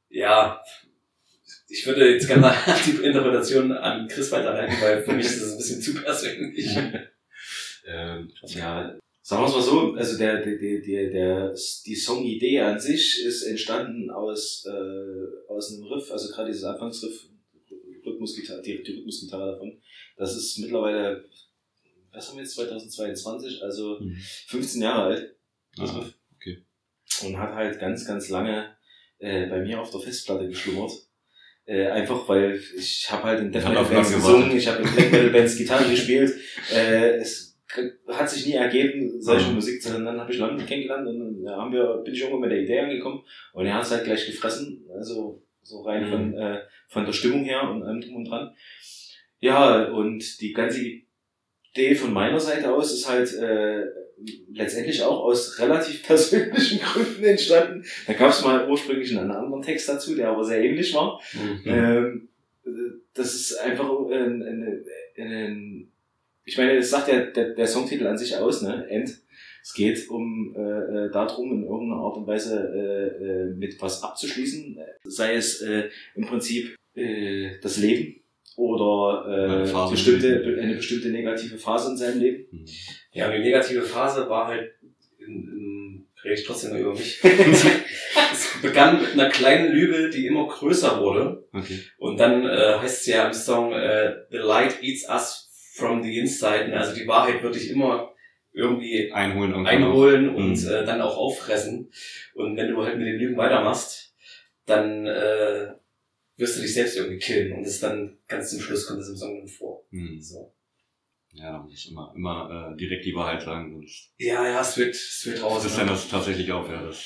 ja, ich würde jetzt gerne mal [LAUGHS] die Interpretation an Chris weiterleiten, weil für mich ist das ein bisschen zu persönlich. [LAUGHS] Ähm, ja, sagen wir es mal so, also der, der, der, der, der die Songidee an sich ist entstanden aus, äh, aus einem Riff, also gerade dieses Anfangsriff, Rhythmusgitarre, die, die Rhythmusgitarre davon. Das ist mittlerweile, was haben wir jetzt, 2022, also 15 Jahre alt. Das Ah, Riff. okay. Und hat halt ganz, ganz lange äh, bei mir auf der Festplatte geschlummert. Äh, einfach weil ich habe halt in Death Metal Bands gesungen, ich habe in Black Metal Bands Gitarre gespielt. Äh, es hat sich nie ergeben, solche Mhm. Musik zu hören. Dann habe ich London kennengelernt und dann haben wir, bin ich irgendwann mit der Idee angekommen und er hat es halt gleich gefressen. Also so rein Mhm. von, äh, von der Stimmung her und allem drum und dran. Ja, und die ganze Idee von meiner Seite aus ist halt äh, letztendlich auch aus relativ [LAUGHS] persönlichen Gründen entstanden. Da gab es mal ursprünglich einen anderen Text dazu, der aber sehr ähnlich war. Ähm, äh, das ist einfach ein, ein, ein, ein ich meine, das sagt ja der, der Songtitel an sich aus, ne? End. Es geht um äh, äh, darum, in irgendeiner Art und Weise äh, äh, mit was abzuschließen, sei es äh, im Prinzip äh, das Leben oder Eine äh, bestimmte, eine bestimmte negative Phase in seinem Leben. Mhm. Ja, die negative Phase war halt, in, in, rede ich trotzdem mal über mich. [LAUGHS] [LAUGHS] es begann mit einer kleinen Lüge, die immer größer wurde. Okay. Und dann äh, heißt es ja im Song, äh, The light eats us from the inside. Also die Wahrheit wird dich immer irgendwie Einholen irgendwann einholen und Mhm. äh, dann auch auffressen. Und wenn du halt mit den Lügen weitermachst, dann äh, wirst du dich selbst irgendwie killen. Und das dann ganz zum Schluss kommt das im Song dann vor. Mhm. So. Ja, da muss ich immer, immer äh, direkt die Wahrheit sagen, sonst Ja, ja, es wird, es wird raus. das ist ne? dann das tatsächlich auf, ja, das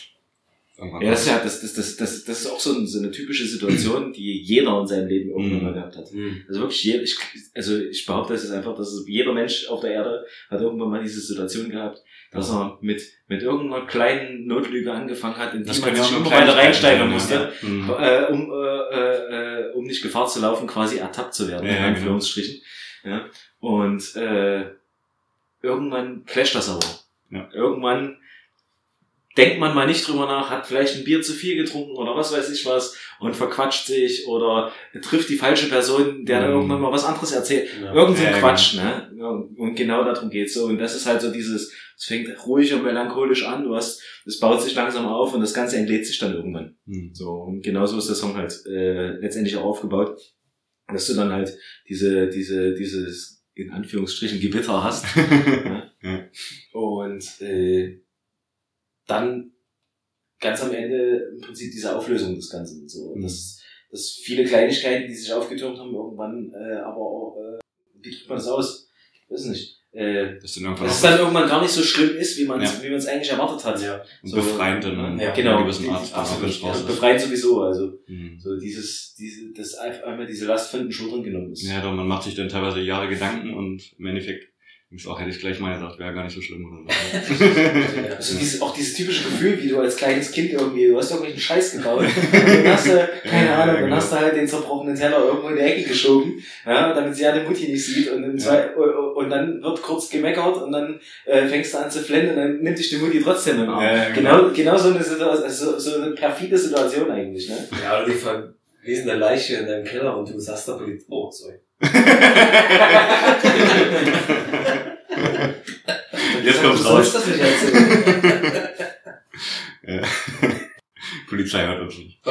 irgendwann Ja, das ist ja, das, das, das, das, das ist auch so, ein, so eine typische Situation, die jeder in seinem Leben irgendwann Mhm. mal gehabt hat. Mhm. Also wirklich jeder, ich, also ich behaupte, es ist einfach, dass jeder Mensch auf der Erde hat irgendwann mal diese Situation gehabt, dass er mit, mit irgendeiner kleinen Notlüge angefangen hat, in die Das man sich immer weiter reinsteigern musste, ja. Mhm. äh, um, äh, äh, äh, um nicht Gefahr zu laufen, quasi ertappt zu werden, Ja, in ja, Anführungsstrichen. Ja. Und äh, irgendwann clasht das aber. Ja. Irgendwann denkt man mal nicht drüber nach, hat vielleicht ein Bier zu viel getrunken oder was weiß ich was und verquatscht sich oder trifft die falsche Person, der dann Mhm. irgendwann mal was anderes erzählt. Ja. Irgend so ein Quatsch, ne? Ja, Und genau darum geht's so. Und das ist halt so dieses, es fängt ruhig und melancholisch an, du hast, es baut sich langsam auf und das Ganze entlädt sich dann irgendwann. Mhm. So, und genauso ist der Song halt äh, letztendlich auch aufgebaut, dass du dann halt diese, diese, dieses in Anführungsstrichen Gewitter hast. [LAUGHS] Ja. Und äh, dann ganz am Ende im Prinzip diese Auflösung des Ganzen. So. Und Mhm. das, das viele Kleinigkeiten, die sich aufgetürmt haben, irgendwann, äh, aber auch, äh, wie drückt man das aus? Weiß nicht. Äh, Das dann dass es dann irgendwann gar nicht so schlimm ist, wie man es Ja. wie man es eigentlich erwartet hat. Ja. so befreiend dann Ja, in genau. gewissen Art, dass Absolut. Ja, befreiend sowieso. Also Mhm. so dieses, diese, das einfach einmal diese Last von den Schultern genommen ist. Ja, doch, man macht sich dann teilweise Jahre Gedanken und im Endeffekt du auch, hätte ich gleich mal gesagt, wäre gar nicht so schlimm oder so. [LAUGHS] Also dieses, auch dieses typische Gefühl, wie du als kleines Kind irgendwie, du hast irgendwelchen Scheiß gebaut, und dann hast du, [LAUGHS] keine Ja, Ahnung, dann genau. hast du halt den zerbrochenen Teller irgendwo in die Ecke geschoben, ja, damit sie ja die Mutti nicht sieht und, zwei, und dann wird kurz gemeckert und dann äh, fängst du an zu flennen und dann nimmt dich die Mutti trotzdem im Arm. Ja, genau. genau, genau so eine Situation, also so, so eine perfide Situation eigentlich, ne? Ja, oder die verwesene Leiche in deinem Keller und du sagst der Polizei, oh, sorry. kommt's du sollst raus. das nicht erzählen. Ja. Polizei hört uns nicht.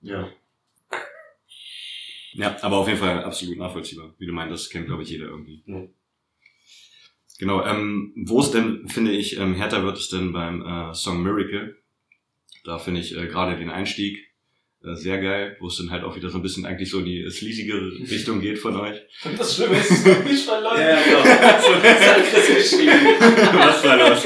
ja. Ja, aber auf jeden Fall absolut nachvollziehbar. Wie du meinst, das kennt, glaube ich, jeder irgendwie. Ja. Genau, ähm, wo es denn, finde ich, ähm, härter wird es denn beim äh, Song Miracle. Da finde ich äh, gerade den Einstieg äh, sehr geil, wo es dann halt auch wieder so ein bisschen eigentlich so in die sleazige Richtung geht von euch. Und [LAUGHS] das Schlimme ist, es wird nicht verloren. Ja, genau. [LAUGHS] Das hat Chris [LAUGHS] geschrieben. Was da los?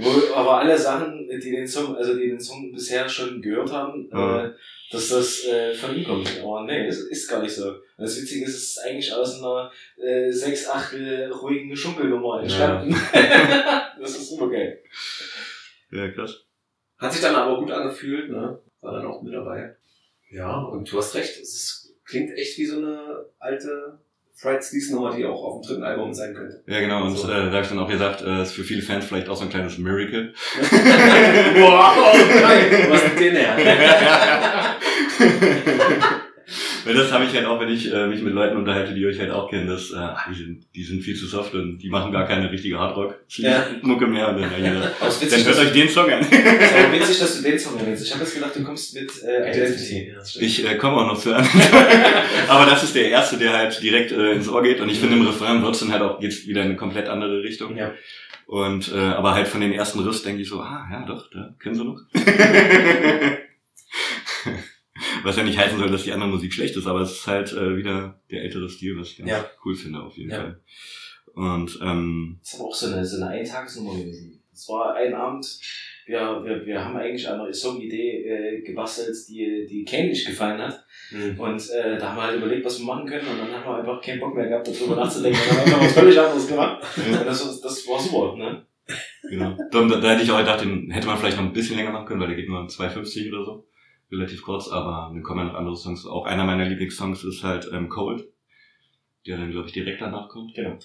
Wo aber alle Sachen, die den Song, also die den Song bisher schon gehört haben, Ja. äh, dass das äh, von ihm kommt. Aber nee, das ist gar nicht so. Und das Witzige ist, es ist eigentlich aus einer äh, sechs Achtel ruhigen Schunkelnummer entstanden. das ist super geil. Ja, krass. Hat sich dann aber gut angefühlt, ne? War dann auch mit dabei. Ja, und du hast recht, es ist, klingt echt wie so eine alte Fried Sleaze Nummer, die auch auf dem dritten Album sein könnte. Ja, genau. Und So. äh, da habe ich dann auch gesagt, äh, ist für viele Fans vielleicht auch so ein kleines Miracle. [LAUGHS] wow, geil. Was ist denn her? [LAUGHS] Weil das habe ich halt auch, wenn ich äh, mich mit Leuten unterhalte, die euch halt auch kennen, dass äh, ah, die, sind, die sind viel zu soft und die machen gar keine richtige Hardrock-Mucke mehr. Und dann, Aber es ist dann witzig, hört euch den Song an. es ist aber [LAUGHS] witzig, dass du den Song erwähnst. Ich habe jetzt gedacht, du kommst mit äh, Identity. Ich äh, komme auch noch zu an. [LAUGHS] Aber das ist der erste, der halt direkt äh, ins Ohr geht. Und ich finde, im Refrain wird's dann halt auch geht's wieder in eine komplett andere Richtung. Ja. Und äh, aber halt von den ersten Riffs denke ich so, ah ja doch, da kennen sie noch. [LAUGHS] Was ja nicht heißen soll, dass die andere Musik schlecht ist, aber es ist halt äh, wieder der ältere Stil, was ich ganz Ja. cool finde auf jeden Ja. Fall. Und ähm, Das ist aber auch so eine, so eine Eintagesnummer gewesen. Es war ein Abend, wir, wir, wir haben eigentlich an einer Song-Idee äh, gebastelt, die, die Ken nicht gefallen hat. Mhm. Und äh, da haben wir halt überlegt, was wir machen können. Und dann haben wir einfach keinen Bock mehr gehabt, darüber nachzudenken. Und dann haben wir was völlig anderes gemacht. Und das, das war super, ne? genau. Da, da hätte ich auch gedacht, den hätte man vielleicht noch ein bisschen länger machen können, weil der geht nur 2,50 oder so. Relativ kurz, aber dann kommen ja noch andere Songs. Auch einer meiner Lieblingssongs ist halt ähm, Cold, der dann, glaube ich, direkt danach kommt. Genau.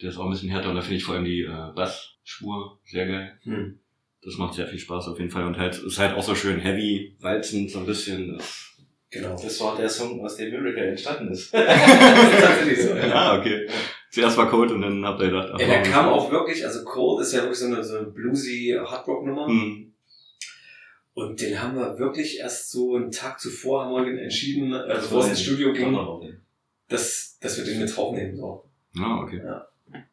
Der ist auch ein bisschen härter und da finde ich vor allem die äh, Bassspur sehr geil. Hm. Das macht sehr viel Spaß auf jeden Fall und halt ist halt auch so schön heavy, walzend so ein bisschen. Das Genau. Das war der Song, aus dem Miracle entstanden ist. Das [LAUGHS] ist tatsächlich so. Ja. Ah, okay. Zuerst war Cold und dann habt ihr gedacht, ach, Ja, der kam auch wirklich, also Cold ist ja wirklich so eine, so eine bluesy Hardrock-Nummer. Hm. Und den haben wir wirklich erst so einen Tag zuvor haben wir entschieden, also Das bevor es ins Studio ging, dass, dass wir den mit draufnehmen. So. Ah, okay. Ja.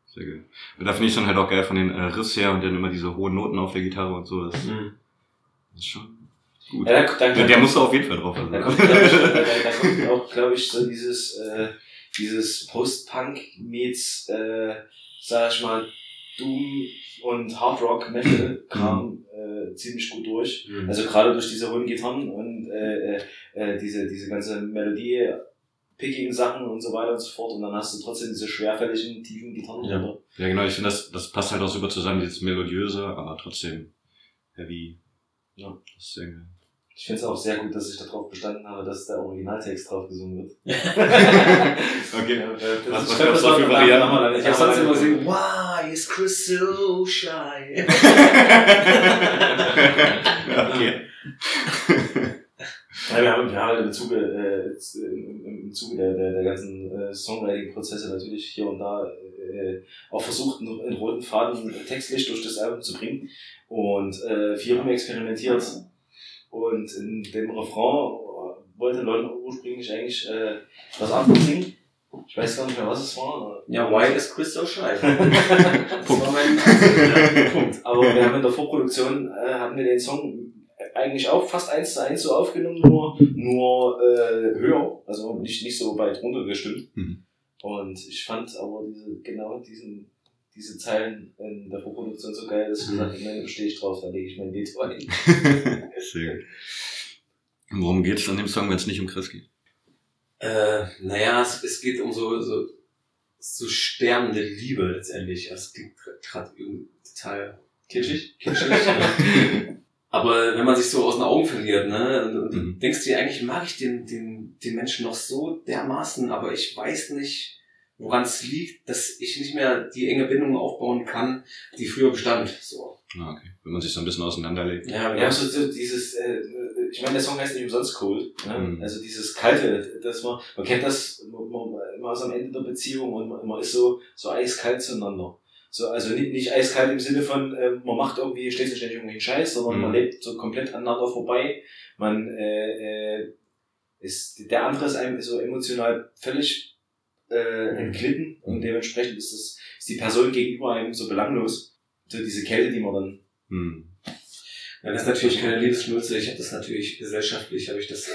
Sehr geil. Und da finde ich dann halt auch geil von den äh, Riffs her und dann immer diese hohen Noten auf der Gitarre und so. Das Mhm. ist schon gut. Ja, da, da, Der, der muss da auf jeden Fall drauf. Also. Da kommt, glaub ich, [LAUGHS] da, da auch, glaube ich, so dieses, äh, dieses Post-Punk meets, äh, sag ich mal, Doom und Hard Rock Metal kam äh, ziemlich gut durch. Mhm. Also gerade durch diese hohen Gitarren und äh, äh, äh, diese, diese ganze Melodie, pickigen Sachen und so weiter und so fort. Und dann hast du trotzdem diese schwerfälligen, tiefen Gitarren Ja. Ja, genau, ich finde, das, das passt halt auch super zusammen, dieses Melodiöse, aber trotzdem heavy. Ja. Das ist geil. Ich finde es auch sehr gut, dass ich darauf bestanden habe, dass der Originaltext drauf gesungen wird. [LAUGHS] Okay. Äh, Was- das- was ich glaub, gab's da für Varianten? Ich habe sonst immer gesehen. why is Chris so shy? [LAUGHS] okay. [LAUGHS] Ja, wir haben, wir haben halt im Zuge, äh, äh, im, Zuge der, der, der ganzen äh, Songwriting-Prozesse natürlich hier und da äh, auch versucht, einen, einen roten Faden textlich durch das Album zu bringen und äh, viel rumexperimentiert. Und in dem Refrain wollte Leute ursprünglich eigentlich äh, was anderes singen. Ich weiß gar nicht mehr, was es war. Ja, why is Chris so shy? Das war mein Punkt. [LAUGHS] Aber wir haben in der Vorproduktion äh, hatten wir den Song eigentlich auch fast eins zu eins so aufgenommen, nur, nur äh, höher, also nicht, nicht so weit runtergestimmt. Mhm. Und ich fand aber diese, genau diesen, diese Zeilen in der Vorproduktion so geil, dass ich gesagt habe, nein, da stehe ich drauf, da lege ich mein Veto ein. [LAUGHS] sehr gut. Worum geht's an dem Song, wenn es nicht um Chris geht? Äh, naja, es, es geht um so, so, so sterbende Liebe letztendlich. Das klingt gerade total kitschig. kitschig [LAUGHS] Aber wenn man sich so aus den Augen verliert, ne, und, und du Mhm. denkst dir, eigentlich mag ich den, den, den Menschen noch so dermaßen, aber ich weiß nicht, woran es liegt, dass ich nicht mehr die enge Bindung aufbauen kann, die früher bestand. So. Ah, okay. Wenn man sich so ein bisschen auseinanderlegt. Ja, Ja, so, so dieses, äh, ich meine, der Song heißt nicht umsonst Cold. Ne? Mhm. Also dieses Kalte, das man, man kennt das, man, man, ist am Ende der Beziehung und man, man ist so, so eiskalt zueinander. So, also nicht, nicht eiskalt im Sinne von, äh, man macht irgendwie ständig ständig irgendwie einen Scheiß, sondern Mhm. man lebt so komplett aneinander vorbei. Man äh, äh, ist, der andere ist einem so emotional völlig äh, entglitten und dementsprechend ist, das, ist die Person gegenüber einem so belanglos. So diese Kälte, die man dann Hm. Ja, das ist natürlich keine Liebesschnulze. Ich habe das natürlich gesellschaftlich, habe ich das. [LAUGHS] äh,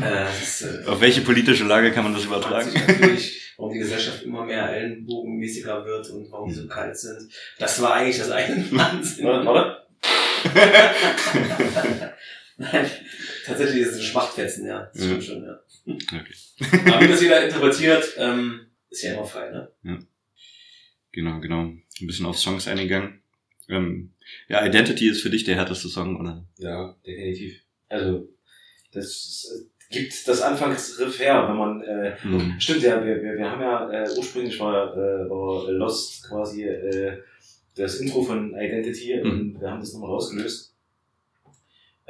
das ist, äh, Auf welche politische Lage kann man das übertragen? warum die Gesellschaft immer mehr ellenbogenmäßiger wird und warum die so kalt sind. Das war eigentlich das eine Wahnsinn. Warte. [LAUGHS] Nein, tatsächlich ist es ein Schmachtfetzen, ja. Das stimmt Mhm. schon, ja. Okay. [LAUGHS] Aber wie das jeder interpretiert, ähm, ist ja immer frei, ne? Genau, genau. Ein bisschen auf Songs eingegangen. Ähm, ja, Identity ist für dich der härteste Song, oder? Ja, definitiv. Also, das gibt das Anfangsriff her, wenn man, äh, Hm. stimmt ja, wir, wir, wir haben ja, äh, ursprünglich war, äh, war Lost quasi äh, das Intro von Identity Mhm. und wir haben das nochmal rausgelöst.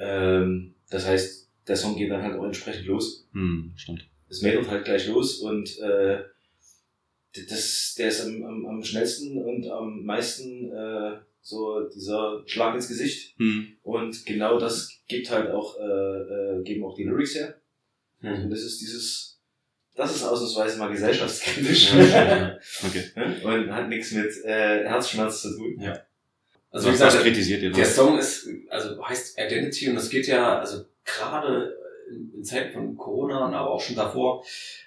Ähm, das heißt, der Song geht dann halt auch entsprechend los. Hm, stimmt. Es meldet halt gleich los und äh, das, der ist am, am, am schnellsten und am meisten äh, so dieser Schlag ins Gesicht. Hm. Und genau das gibt halt auch, äh, äh, geben auch die Lyrics her. Und Mhm. das ist dieses, das ist ausnahmsweise mal gesellschaftskritisch. Ja. [LAUGHS] Okay. Und hat nichts mit äh, Herzschmerz zu tun. Also wie gesagt, kritisiert ihr Der? Song ist, also heißt Identity und es geht ja, also gerade in in Zeiten von Corona, aber auch schon davor,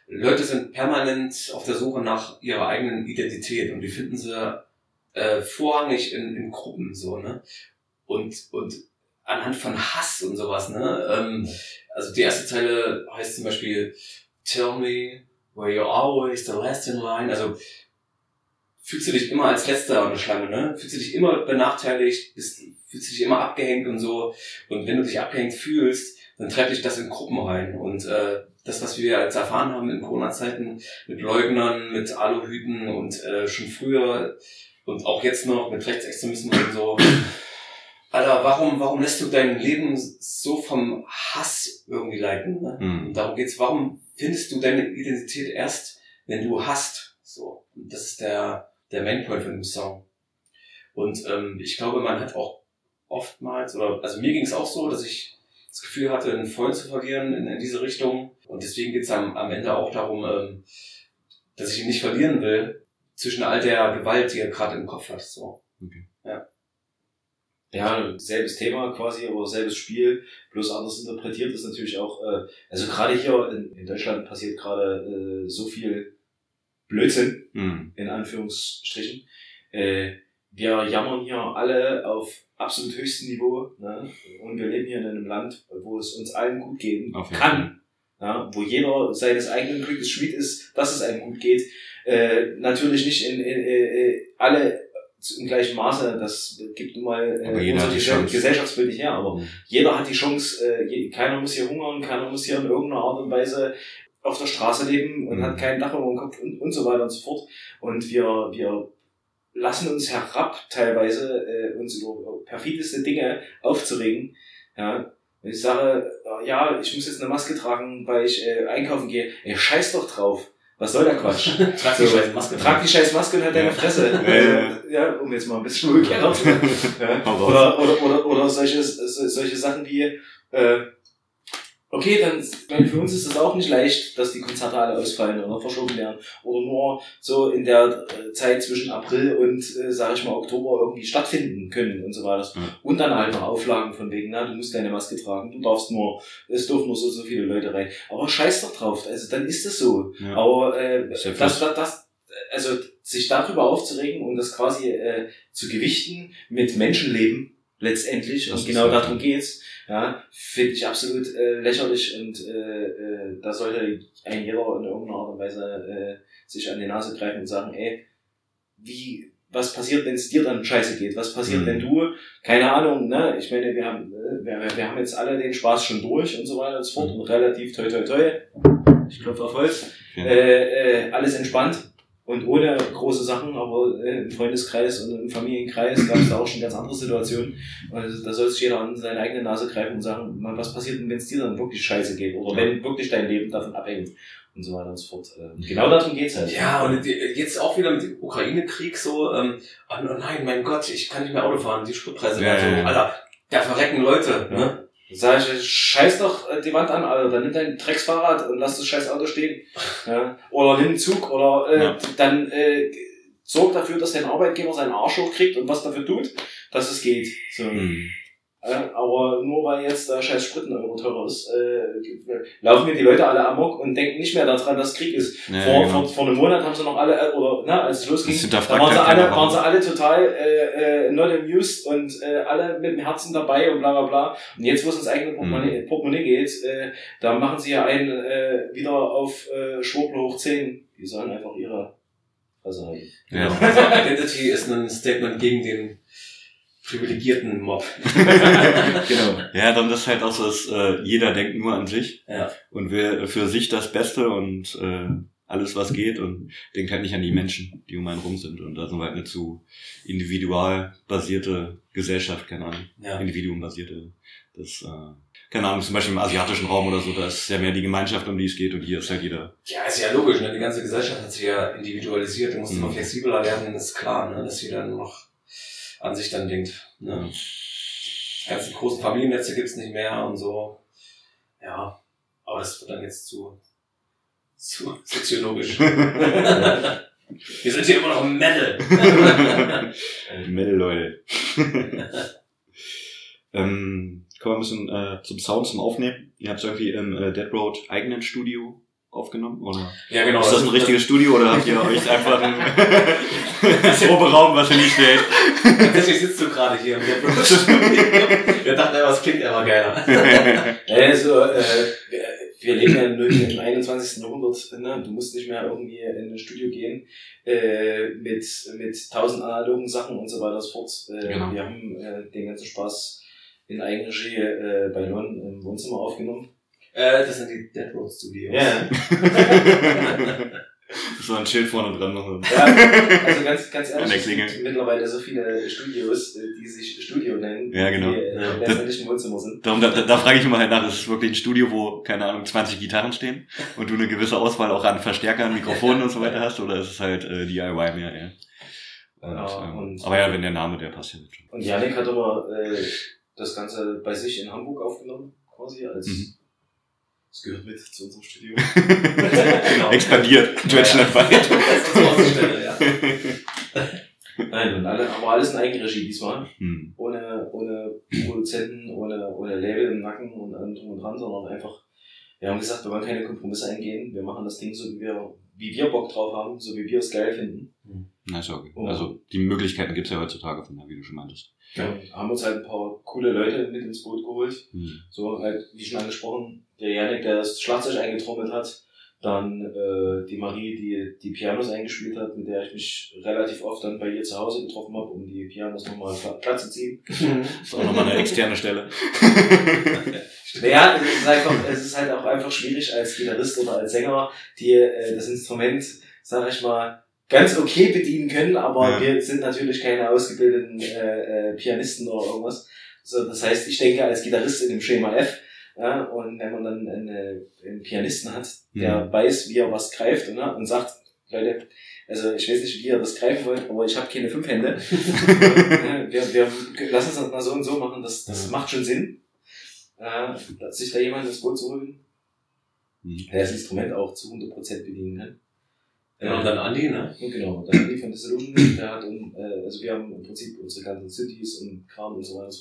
Leute sind permanent auf der Suche nach ihrer eigenen Identität und die finden sie äh, vorrangig in, in Gruppen so, ne? Und, und anhand von Hass und sowas, ne? Ähm, also die erste Zeile heißt zum Beispiel Tell me where you're always the last in line. Also fühlst du dich immer als letzter an der Schlange, ne? Fühlst du dich immer benachteiligt, bist, fühlst du dich immer abgehängt und so. Und wenn du dich abgehängt fühlst, dann treibt dich das in Gruppen rein. Und äh, das, was wir jetzt erfahren haben in Corona-Zeiten mit Leugnern, mit Aluhüten und äh, schon früher und auch jetzt noch mit Rechtsextremismus und so. Alter, warum, warum lässt du dein Leben so vom Hass irgendwie leiten? Ne? Hm. Und darum geht's. Warum findest du deine Identität erst, wenn du hast? So. Und das ist der, der Mainpoint von dem Song. Und ähm, ich glaube, man hat auch oftmals, oder also mir ging es auch so, dass ich das Gefühl hatte, einen Freund zu verlieren in, in diese Richtung. Und deswegen geht's am, am Ende auch darum, ähm, dass ich ihn nicht verlieren will zwischen all der Gewalt, die er gerade im Kopf hat. So. Ja, selbes Thema quasi, aber selbes Spiel, bloß anders interpretiert ist natürlich auch, äh, also gerade hier in, in Deutschland passiert gerade äh, so viel Blödsinn, Hm. in Anführungsstrichen. Äh, wir jammern hier alle auf absolut höchstem Niveau ne? und wir leben hier in einem Land, wo es uns allen gut gehen kann. Ja, wo jeder seines eigenen Glückes Schmied ist, dass es einem gut geht. Äh, natürlich nicht in, in, äh, alle im gleichen Maße, das gibt nun mal äh, unser. Gesellschaftsbild nicht her, aber Hm. jeder hat die Chance, äh, keiner muss hier hungern, keiner muss hier in irgendeiner Art und Weise auf der Straße leben und Mhm. hat kein Dach über dem Kopf und, und so weiter und so fort. Und wir, wir lassen uns herab, teilweise äh, uns über perfideste Dinge aufzuregen. Ja, wenn ich sage, äh, ja, ich muss jetzt eine Maske tragen, weil ich äh, einkaufen gehe, ey, scheiß doch drauf. Was soll der Quatsch? [LAUGHS] Trag So, die scheiß Maske. Trag die scheiß Maske und halt deine Ja. Fresse. Ja, ja. Also, ja, um jetzt mal ein bisschen umgekehrt. [LAUGHS] ja. Oder, oder, oder, oder solche, so- solche Sachen wie, äh, okay, dann, weil für uns ist es auch nicht leicht, dass die Konzerte alle ausfallen oder verschoben werden oder nur so in der äh, Zeit zwischen April und, äh, sag ich mal, Oktober irgendwie stattfinden können und so weiter. Ja. Und dann halt noch Auflagen von wegen, na, du musst deine Maske tragen, du darfst nur, es dürfen nur so, so viele Leute rein. Aber scheiß doch drauf, also dann ist es so. Ja. Aber äh, das, das, das, also sich darüber aufzuregen und das quasi äh, zu gewichten mit Menschenleben letztendlich, Das und genau darum geht's, ja, finde ich absolut äh, lächerlich und äh, äh, da sollte ein jeder in irgendeiner Art und Weise äh, sich an die Nase greifen und sagen, ey, wie, was passiert, wenn es dir dann scheiße geht? Was passiert, Mhm. wenn du, keine Ahnung, ne, ich meine, wir haben, äh, wir, wir haben jetzt alle den Spaß schon durch und so weiter und so fort Mhm. und relativ toi toi toi, ich klopfe auf Holz, Ja. äh, äh, alles entspannt. Und ohne große Sachen, aber äh, im Freundeskreis und im Familienkreis gab es da auch schon ganz andere Situationen. Also da soll sich jeder an seine eigene Nase greifen und sagen, man, was passiert denn, wenn es dir dann wirklich scheiße geht oder wenn wirklich dein Leben davon abhängt und so weiter und so fort. Äh, Genau darum geht's halt. Ja, und jetzt auch wieder mit dem Ukraine-Krieg so, ähm, oh nein, mein Gott, ich kann nicht mehr Auto fahren, die Spritpreise Ja, werden so, ja, ja. Alter, da verrecken Leute, ne? Sag ich, scheiß doch äh, die Wand an, Alter. Dann nimm dein Drecksfahrrad und lass das scheiß Auto stehen. [LAUGHS] Ja. Oder nimm einen Zug oder äh, Ja. dann äh, sorg dafür, dass dein Arbeitgeber seinen Arsch hochkriegt und was dafür tut, dass es geht. So. Mhm. Äh, aber nur weil jetzt der scheiß Sprit ein Euro teurer ist, äh, laufen mir die Leute alle amok und denken nicht mehr daran, dass Krieg ist. Ja, vor, genau. vor, vor einem Monat haben sie noch alle, äh, oder na, als es losging, da waren sie, alle, waren sie alle total äh, äh, not amused und äh, alle mit dem Herzen dabei und bla bla bla. Und jetzt, wo es ins eigene Portemonnaie, Mhm. Portemonnaie geht, äh, da machen sie ja einen äh, wieder auf äh, Schwurbel hoch 10. Die sollen einfach ihre Fresse halten. Ja. Also Identity ist ein Statement gegen den privilegierten Mob. [LAUGHS] Genau. Ja, dann ist halt auch so, dass äh, jeder denkt nur an sich Ja. und will für sich das Beste und äh, alles, was geht und denkt halt nicht an die Menschen, die um einen rum sind. Und da sind wir halt eine zu individual basierte Gesellschaft, keine Ahnung, Ja. individuumbasierte. Das, äh, keine Ahnung, zum Beispiel im asiatischen Raum oder so, da ist ja mehr die Gemeinschaft, um die es geht und hier ist halt jeder. Ja, ist ja logisch, ne? Die ganze Gesellschaft hat sich ja individualisiert, du musst Mhm. immer flexibler werden, ist klar, ne? Dass jeder nur noch an sich dann denkt. Ne? Die ganzen großen Familiennetze gibt's nicht mehr und so. Ja. Aber das wird dann jetzt zu, zu soziologisch. [LAUGHS] Wir sind hier immer noch im Metal. Metal, Leute. [LAUGHS] ähm, kommen wir ein bisschen äh, zum Sound, zum Aufnehmen. Ihr habt es irgendwie im äh, Dead Road eigenen Studio aufgenommen? Oder ja, genau. ist das ein richtiges Studio oder habt ihr [LAUGHS] euch einfach ein [LAUGHS] Proberaum, was ihr nicht stellt? Deswegen sitzt du gerade hier im Studio. Wir [LAUGHS] dachten, was klingt immer geiler. Also, äh, wir, wir leben ja nur im 21. Jahrhundert. Ne? Du musst nicht mehr irgendwie in ein Studio gehen äh, mit, mit tausend analogen Sachen und so weiter und so fort. Äh, Genau. Wir haben äh, den ganzen Spaß in Eigenregie äh, bei Lon im Wohnzimmer aufgenommen. Äh, das sind die Dead Road Studios. Ja. so ein Schild vorne dran noch. Ja, also ganz, ganz ehrlich, es gibt mittlerweile so viele Studios, äh, die sich Studio nennen, Ja, genau. die äh, Ja. letztendlich im Wohnzimmer sind. Darum, da, da, da frage ich immer halt nach, ist es wirklich ein Studio, wo, keine Ahnung, 20 Gitarren stehen und du eine gewisse Auswahl auch an Verstärkern, Mikrofonen und so weiter [LAUGHS] hast, oder ist es halt äh, DIY mehr, ja. Und, Ja, ähm, und- aber ja, wenn der Name, der passt ja nicht schon. Und Janik hat aber äh, das Ganze bei sich in Hamburg aufgenommen, quasi, als Mhm. Es gehört mit zu unserem Studio. [LAUGHS] Genau. Expandiert, deutschlandweit. Das Baustelle, ja. [LAUGHS] Nein, und alle, aber alles in Eigenregie diesmal. Hm. Ohne, ohne Produzenten, ohne, ohne Label im Nacken und allem drum und dran, sondern einfach, wir haben gesagt, wir wollen keine Kompromisse eingehen. Wir machen das Ding so, wie wir, wie wir Bock drauf haben, so wie wir es geil finden. Na, ist ja okay. Also, die Möglichkeiten gibt's ja heutzutage, von der, wie du schon meintest. Wir haben uns halt ein paar coole Leute mit ins Boot geholt. Hm. So, halt, wie schon angesprochen, der Janik, der das Schlagzeug eingetrommelt hat. Dann äh, die Marie, die die Pianos eingespielt hat, mit der ich mich relativ oft dann bei ihr zu Hause getroffen habe, um die Pianos nochmal pla- platt zu ziehen. Ist auch nochmal eine externe Stelle. [LAUGHS] Naja, es ist, einfach, es ist halt auch einfach schwierig als Gitarrist oder als Sänger, die äh, das Instrument, sag ich mal, ganz okay bedienen können, aber Ja. wir sind natürlich keine ausgebildeten äh, äh, Pianisten oder irgendwas. So, das heißt, ich denke als Gitarrist in dem Schema F, ja, und wenn man dann eine, einen Pianisten hat, der Mhm. weiß, wie er was greift ne, und sagt, Leute, also ich weiß nicht, wie ihr das greifen wollt, aber ich habe keine fünf Hände. Ja, [LAUGHS] wir, wir lassen es das mal so und so machen, das, das macht schon Sinn, äh, dass sich da jemand ins Boot zu holen, Hm. der das Instrument auch zu 100% bedienen kann. Genau, und dann Andi, ne? Und genau, dann Andy von Dissolution, der hat, um, äh, also wir haben im Prinzip unsere ganzen Cities und Kram und so weiter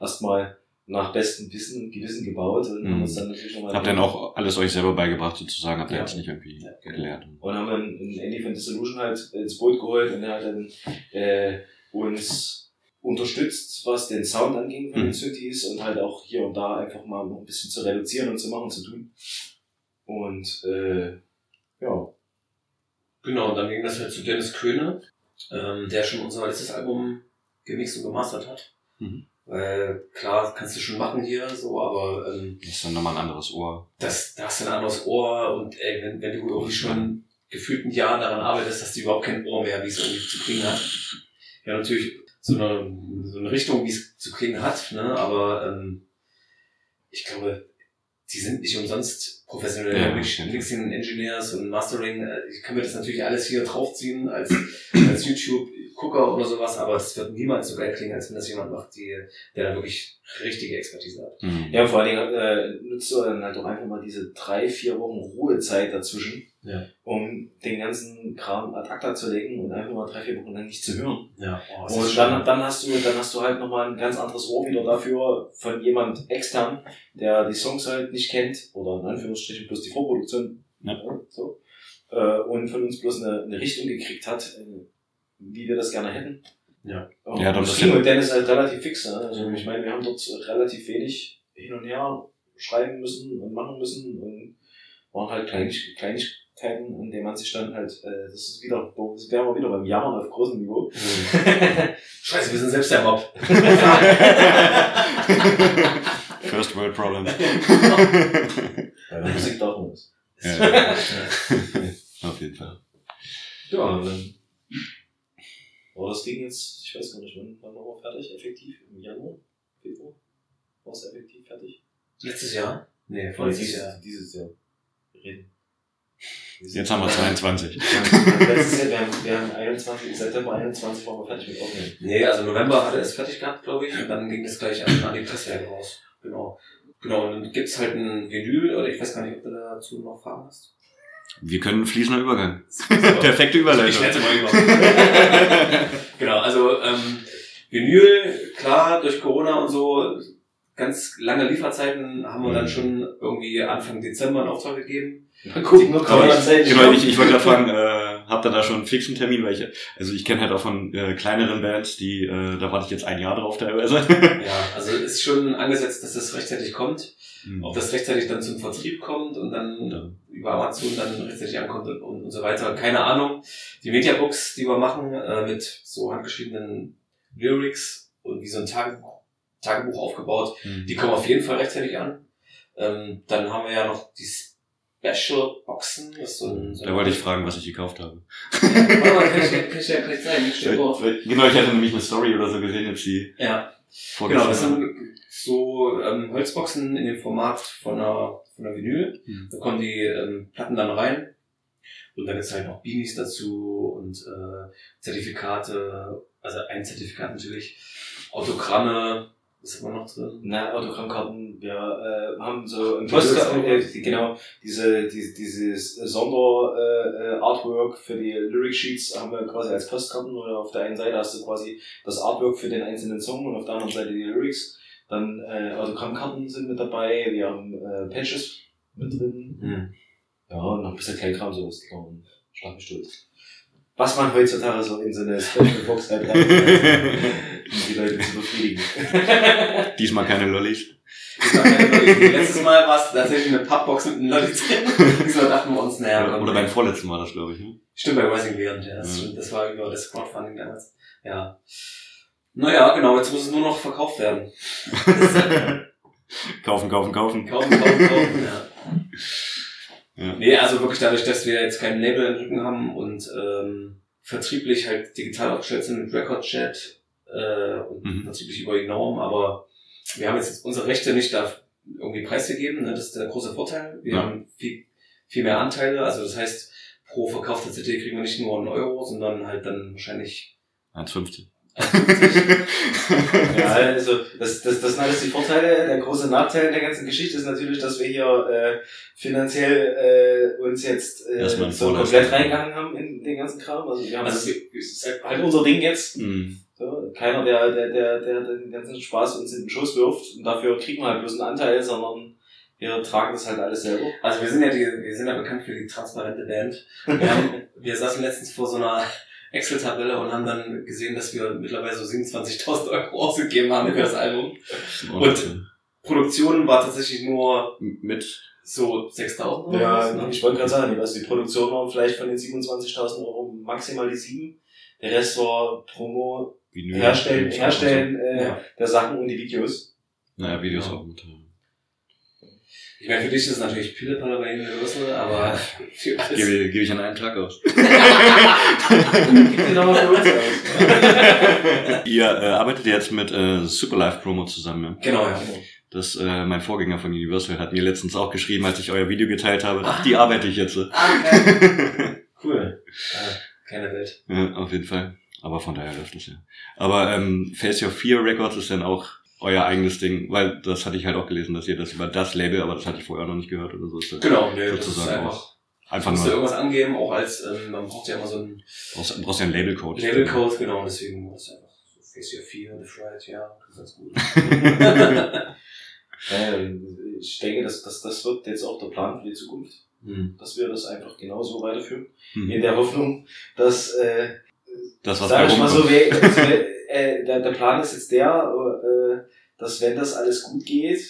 erstmal nach bestem Wissen und Gewissen gebaut und haben Mhm. uns dann natürlich nochmal... Habt ihr dann auch alles euch selber beigebracht, sozusagen? Habt ihr Ja. jetzt nicht irgendwie Ja, gelernt? Und haben dann einen Andy von Dissolution halt ins Boot geholt und er hat dann äh, uns unterstützt, was den Sound anging von Mhm. den Cities und halt auch hier und da einfach mal noch ein bisschen zu reduzieren und zu machen, zu tun. Und äh, ja, Genau, und dann ging das halt zu Dennis Köhne, ähm, der schon unser letztes Album gemixt und gemastert hat. Mhm. Weil klar, kannst du schon machen hier, so, aber ähm, Das ist dann nochmal ein anderes Ohr. das, da hast du ein anderes Ohr und ey, wenn, wenn du irgendwie schon gefühlten Jahr daran arbeitest, dass die überhaupt kein Ohr mehr, wie es irgendwie zu klingen hat. Ja, natürlich so eine, so eine Richtung, wie es zu klingen hat, ne? aber ähm, ich glaube, die sind nicht umsonst professionell Ja. Mixing Engineers und Mastering. Äh, Ich kann mir das natürlich alles hier draufziehen als, als YouTube-Gucker oder sowas, aber es wird niemals so geil klingen, als wenn das jemand macht, die, der da wirklich richtige Expertise hat. Mhm. Ja, vor allen Dingen äh, nutzt du dann halt auch einfach mal diese drei, vier Wochen Ruhezeit dazwischen, Ja. um den ganzen Kram ad acta zu legen und einfach mal drei, vier Wochen lang nicht zu hören. Ja, oh, Und dann, dann hast du, dann hast du halt nochmal ein ganz anderes Ohr wieder dafür von jemand extern, der die Songs halt nicht kennt oder in Anführungsstrichen bloß die Vorproduktion Ja. so, äh, und von uns bloß eine, eine Richtung gekriegt hat, äh, wie wir das gerne hätten. Ja. Und Ja, dann das mit Dennis halt relativ fix. Ne? Also ich meine, wir haben dort relativ wenig hin und her schreiben müssen und machen müssen und waren halt Kleinig Kleinigkeiten, an denen man sich dann halt, äh, das ist wieder, das wären wir wieder beim Jammern auf großem Niveau. [LAUGHS] Scheiße, wir sind selbst der Mob. [LAUGHS] First World Problem. [LAUGHS] Der Musik darf man das. Ja. [LAUGHS] [LAUGHS] Auf jeden Fall. Ja, und dann war das Ding jetzt, ich weiß gar nicht, wann, wann war wir fertig? Effektiv? Im Januar? Februar? War es effektiv fertig? Letztes Jahr? Nee, vorletztes dieses, Jahr. Dieses Jahr. Wir reden. Jetzt haben wir 22. Letztes Jahr, wir haben, wir haben 21, September 21 waren wir fertig mit Aufnehmen. Nee, also November hatte er es fertig gehabt, glaube ich, und dann ging das gleich an, an die Presswerke raus. Genau. Genau, und dann gibt's halt ein Vinyl, oder ich weiß gar nicht, ob du dazu noch Fragen hast. Wir können fließender Übergang. [LAUGHS] [LAUGHS] Perfekte Ich Überleitung. schätze mal über. [LAUGHS] genau, also ähm, Vinyl, klar, durch Corona und so, ganz lange Lieferzeiten haben wir dann schon irgendwie Anfang Dezember einen Auftrag gegeben. Mal gucken, nur Aber ich, genau, ich, ich wollte gerade fragen, äh, habt ihr da schon einen fixen Termin? Weil ich, also ich kenne halt auch von äh, kleineren Bands, die, äh, da warte ich jetzt ein Jahr drauf teilweise. Ja, also ist schon angesetzt, dass das rechtzeitig kommt. Hm. Ob das rechtzeitig dann zum Vertrieb kommt und dann Ja. über Amazon dann rechtzeitig ankommt und, und, und so weiter, keine Ahnung. Die Mediabooks, die wir machen, äh, mit so handgeschriebenen Lyrics und wie so ein Tagebuch, Tagebuch aufgebaut, Hm. die kommen auf jeden Fall rechtzeitig an. Ähm, dann haben wir ja noch die Special Boxen, das so ein, so Da wollte ich fragen, was ich gekauft habe. Ja, kann ich, kann ich dir gleich zeigen. Steht. Genau, ich hatte nämlich eine Story oder so gesehen, jetzt die Ja. Genau, das sind so ähm, Holzboxen in dem Format von einer, von einer Vinyl. Mhm. Da kommen die ähm, Platten dann rein. Und dann gibt's halt noch Beanies dazu und äh, Zertifikate, also ein Zertifikat natürlich, Autogramme, was haben wir noch drin? Na, Autogrammkarten, wir äh, haben so ein Postkarte, äh, genau, diese, die, dieses Sonder-Artwork äh, Artwork für die Lyric Sheets haben wir quasi als Postkarten und auf der einen Seite hast du quasi das Artwork für den einzelnen Song und auf der anderen Seite die Lyrics. Dann äh, Autogrammkarten sind mit dabei, wir haben äh, Patches mit drin. Hm. Ja, und noch ein bisschen Kleinkram, so Sticker und Schlag mich durch. Was man heutzutage so in so eine Special Box [LAUGHS] halt um die Leute zu befriedigen. [LAUGHS] Diesmal keine Lollis. Letztes Mal war es tatsächlich eine Pappbox mit einem Lolli drin. [LAUGHS] Diesmal dachten wir uns, naja, Oder, oder beim vorletzten war das, glaube ich. Ne? Stimmt, bei Rising Beyond, ja. Das, Mhm. das war über das Crowdfunding damals. Ja. Naja, genau, jetzt muss es nur noch verkauft werden. [LAUGHS] Kaufen, kaufen, kaufen. Kaufen, kaufen, kaufen, ja. Ja. Nee, also wirklich dadurch, dass wir jetzt kein Label im Rücken haben und ähm, vertrieblich halt digital aufgestellt sind mit Recordchat äh, und Mhm. vertrieblich über die Norm, aber wir haben jetzt unsere Rechte nicht da irgendwie preisgegeben, ne? das ist der große Vorteil. Wir Ja. haben viel, viel mehr Anteile, also das heißt, pro verkaufte CD kriegen wir nicht nur einen Euro, sondern halt dann wahrscheinlich 1,50. [LAUGHS] Ja, also das, das, das sind alles die Vorteile. Der große Nachteil der ganzen Geschichte ist natürlich, dass wir hier äh, finanziell äh, uns jetzt äh, so komplett reingegangen haben in den ganzen Kram. Also wir haben Also das, ist halt unser Ding jetzt. Hm. So, keiner, der, der, der, der den ganzen Spaß uns in den Schoß wirft und dafür kriegen wir halt bloß einen Anteil, sondern wir tragen das halt alles selber. Also wir sind ja die, wir sind ja bekannt für die transparente Band. Wir, haben, [LAUGHS] wir saßen letztens vor so einer Excel-Tabelle und haben dann gesehen, dass wir mittlerweile so 27.000 Euro ausgegeben haben für das Album. Und- Produktion war tatsächlich nur mit so 6.000 Euro. Ja, ne? ich wollte gerade sagen, also die Produktion war vielleicht von den 27.000 Euro maximal die 7. Der Rest war Promo, Vinyl. Herstellen. Herstellen äh, Ja. der Sachen und die Videos. Naja, Videos Ja. auch mit. Ich meine, für dich ist es natürlich Pillepalle bei Universal, aber für uns Gebe, gebe ich an einem Tag aus. Gib dir nochmal für uns aus. [LAUGHS] Ihr äh, arbeitet jetzt mit äh, Superlife Promo zusammen. Ja? Genau, ja. Das, äh, mein Vorgänger von Universal hat mir letztens auch geschrieben, als ich euer Video geteilt habe. Ach, die arbeite ich jetzt. Ah, geil. [LAUGHS] Cool. Ah, keine Welt. Ja, auf jeden Fall. Aber von daher läuft das ja. Aber ähm, Face Your Fear Records ist dann auch euer eigenes Ding, weil das hatte ich halt auch gelesen, dass ihr das über das Label, aber das hatte ich vorher noch nicht gehört oder so. Ist das Genau, nee, das ist sozusagen einfach. auch einfach Musst du irgendwas angeben, auch als, ähm, man braucht ja immer so einen brauchst, brauchst ja einen Labelcode. Labelcode, genau, und deswegen ist es einfach so Face Your Fear, The Fright, ja, das ist ganz gut. [LAUGHS] Ähm, ich denke, dass, dass das wird jetzt auch der Plan für die Zukunft, hm. dass wir das einfach genauso weiterführen. Mhm. In der Hoffnung, dass, äh, Das, was sag ich mal so, rumkommt. we- [LAUGHS] also, äh, der, der Plan ist jetzt der, äh, dass wenn das alles gut geht,